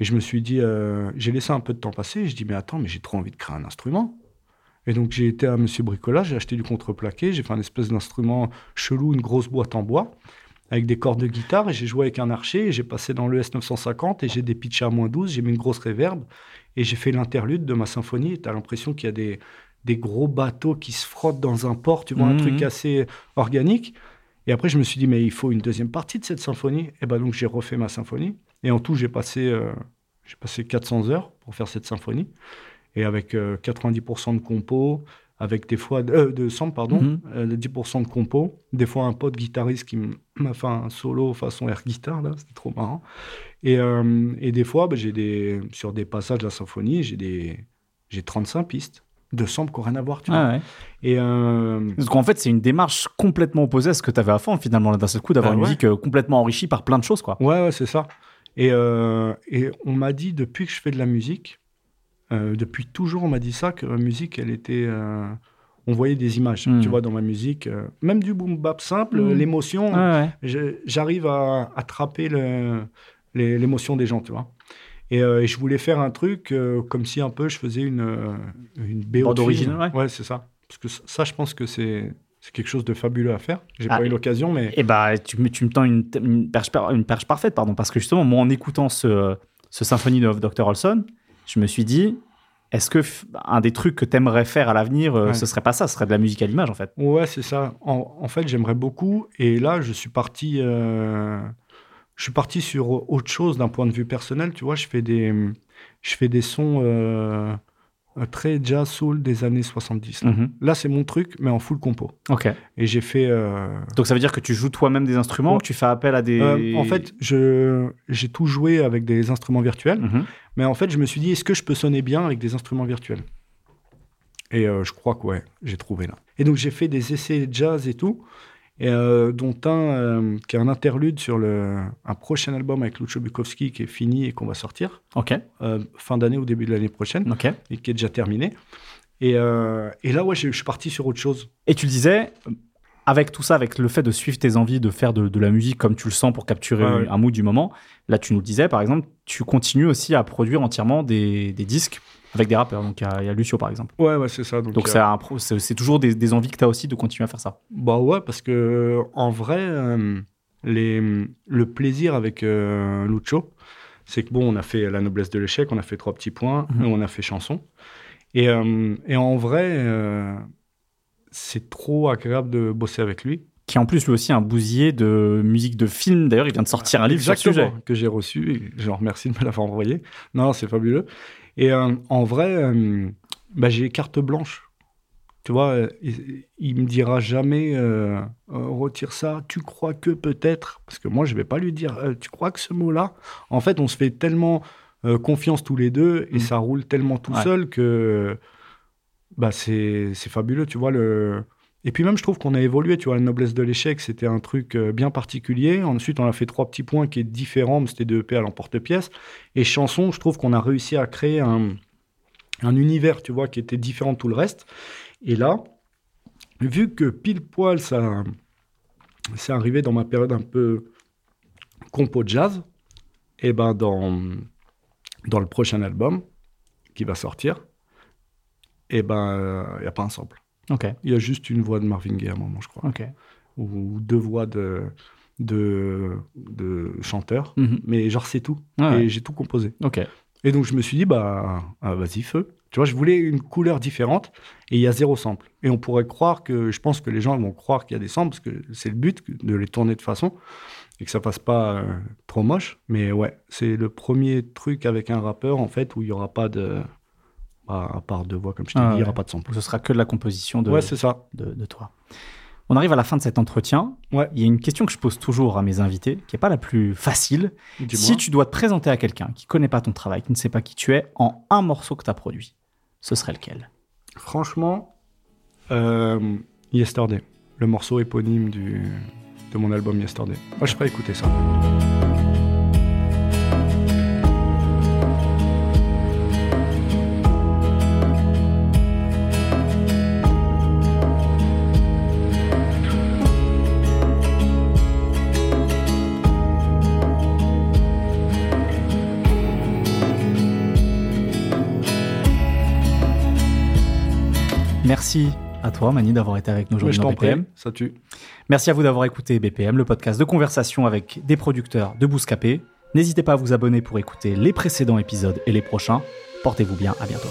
Et je me suis dit, euh, j'ai laissé un peu de temps passer. Et je dis, mais attends, mais j'ai trop envie de créer un instrument. Et donc, j'ai été à Monsieur Bricolage, j'ai acheté du contreplaqué, j'ai fait un espèce d'instrument chelou, une grosse boîte en bois, avec des cordes de guitare, et j'ai joué avec un archer, et j'ai passé dans le S950, et j'ai des pitchs à moins 12, j'ai mis une grosse réverb, et j'ai fait l'interlude de ma symphonie, et t'as l'impression qu'il y a des, des gros bateaux qui se frottent dans un port, tu vois, un Mhm. truc assez organique. Et après, je me suis dit, mais il faut une deuxième partie de cette symphonie. Et ben donc, j'ai refait ma symphonie. Et en tout, j'ai passé, euh, j'ai passé 400 heures pour faire cette symphonie. Et avec euh, 90% de compos, avec des fois, euh, de sample, pardon, Mhm. euh, de 10% de compos. Des fois, un pote guitariste qui m'a fait un solo façon air guitare, là, c'était trop marrant. Et, euh, et des fois, bah, j'ai des, sur des passages de la symphonie, j'ai des, j'ai 35 pistes de samples qui n'ont rien à voir, tu vois. Ah ouais. Et euh, Parce qu'en fait, c'est une démarche complètement opposée à ce que tu avais à fond, finalement, d'un seul coup, d'avoir Bah une ouais. musique euh, complètement enrichie par plein de choses, quoi. Ouais, ouais, c'est ça. Et, euh, et on m'a dit, depuis que je fais de la musique, euh, depuis toujours, on m'a dit ça, que la musique, elle était. on voyait des images, Mm. tu vois, dans ma musique. même du boom bap simple, Mm. l'émotion, ouais. j'arrive à attraper l'émotion des gens, tu vois. Et, euh, et je voulais faire un truc euh, comme si un peu je faisais une, euh, une BO. Originale, ouais. Ouais, c'est ça. Parce que ça, je pense que c'est c'est quelque chose de fabuleux à faire. J'ai Ah, pas eu l'occasion, mais. Et bah, tu, me- tu me tends une, une, perche, une perche parfaite, pardon, parce que justement, moi, en écoutant ce, ce symphonie de Dr. Olson, je me suis dit, est-ce que un des trucs que tu aimerais faire à l'avenir, euh, Ouais. ce serait pas ça, ce serait de la musique à l'image, en fait Ouais, c'est ça. En, en fait, j'aimerais beaucoup. Et là, je suis parti. euh, je suis parti sur autre chose d'un point de vue personnel. Tu vois, je fais des, je fais des sons euh, très jazz soul des années 70. Là, Mhm. Là, c'est mon truc, mais en full compo. Ok. Et j'ai fait. euh, Donc ça veut dire que tu joues toi-même des instruments, Ouais. que tu fais appel à des. euh, en fait, je, j'ai tout joué avec des instruments virtuels. Mhm. Mais en fait, je me suis dit, est-ce que je peux sonner bien avec des instruments virtuels? Et je crois que ouais, j'ai trouvé là. Et donc, j'ai fait des essais jazz et tout, et, euh, dont un euh, qui est un interlude sur le, un prochain album avec Lucho Bukowski qui est fini et qu'on va sortir Ok. euh, fin d'année ou début de l'année prochaine, Ok. et qui est déjà terminé. Et, et là, ouais, je je suis parti sur autre chose. Et tu le disais, avec tout ça, avec le fait de suivre tes envies, de faire de, de la musique comme tu le sens pour capturer ouais. un mood du moment, là tu nous le disais par exemple, tu continues aussi à produire entièrement des, des disques avec des rappeurs. Donc il y a- il y, a Lucio par exemple. Ouais, ouais, c'est ça. Donc, Donc euh, c'est toujours des, des envies que tu as aussi de continuer à faire ça. Bah ouais, parce que en vrai, euh, les, le plaisir avec euh, Lucho, c'est que bon, on a fait la noblesse de l'échec, on a fait trois petits points, Mhm. on a fait chanson. Et, euh, et en vrai, euh, c'est trop agréable de bosser avec lui. Qui est en plus lui aussi un bousier de musique de film. D'ailleurs, il vient de sortir un livre sur le sujet. Exactement, que j'ai reçu, et je le remercie de me l'avoir envoyé. Non, c'est fabuleux. Et euh, en vrai, euh, bah, j'ai carte blanche. Tu vois, euh, il, il me dira jamais euh, retire ça. Tu crois que peut-être? Parce que moi, je vais pas lui dire. tu crois que ce mot-là? En fait, on se fait tellement confiance tous les deux et Mm. ça roule tellement tout Ouais. seul que bah c'est c'est fabuleux. Tu vois le. Et puis même, je trouve qu'on a évolué. Tu vois, la noblesse de l'échec, c'était un truc euh, bien particulier. Ensuite, on a fait trois petits points qui est différent, c'était deux EP à l'emporte-pièce. Et chanson, je trouve qu'on a réussi à créer un, un univers, tu vois, qui était différent de tout le reste. Et là, vu que pile poil, ça, c'est arrivé dans ma période un peu compo jazz, et ben dans, dans le prochain album qui va sortir, et ben il n'y a pas un sample. Ok. Il y a juste une voix de Marvin Gaye à un moment, je crois. Ok. Ou deux voix de, de, de chanteur, Mhm. mais genre c'est tout. Ouais, et j'ai tout composé. Ok. Et donc je me suis dit, bah ah, vas-y, feu. Tu vois, je voulais une couleur différente et il y a zéro sample. Et on pourrait croire que, je pense que les gens vont croire qu'il y a des samples parce que c'est le but de les tourner de façon et que ça fasse pas euh, trop moche. Mais ouais, c'est le premier truc avec un rappeur en fait où il y aura pas de. À part deux voix, comme je t'ai Ah dit, il y aura pas de sample. Ce sera que de la composition de, Ouais, c'est ça. de, de toi. On arrive à la fin de cet entretien. Ouais. Il y a une question que je pose toujours à mes invités, qui n'est pas la plus facile. Si tu dois te présenter à quelqu'un qui connaît pas ton travail, qui ne sait pas qui tu es, en un morceau que tu as produit, ce serait lequel? Franchement, euh, Yesterday, le morceau éponyme du, de mon album Yesterday. Moi, je ferais écouter ça. Merci à toi, Mani, d'avoir été avec nous aujourd'hui dans prie, BPM. ça tue. Merci à vous d'avoir écouté BPM, le podcast de conversation avec des producteurs de Bouscapé. N'hésitez pas à vous abonner pour écouter les précédents épisodes et les prochains. Portez-vous bien, à bientôt.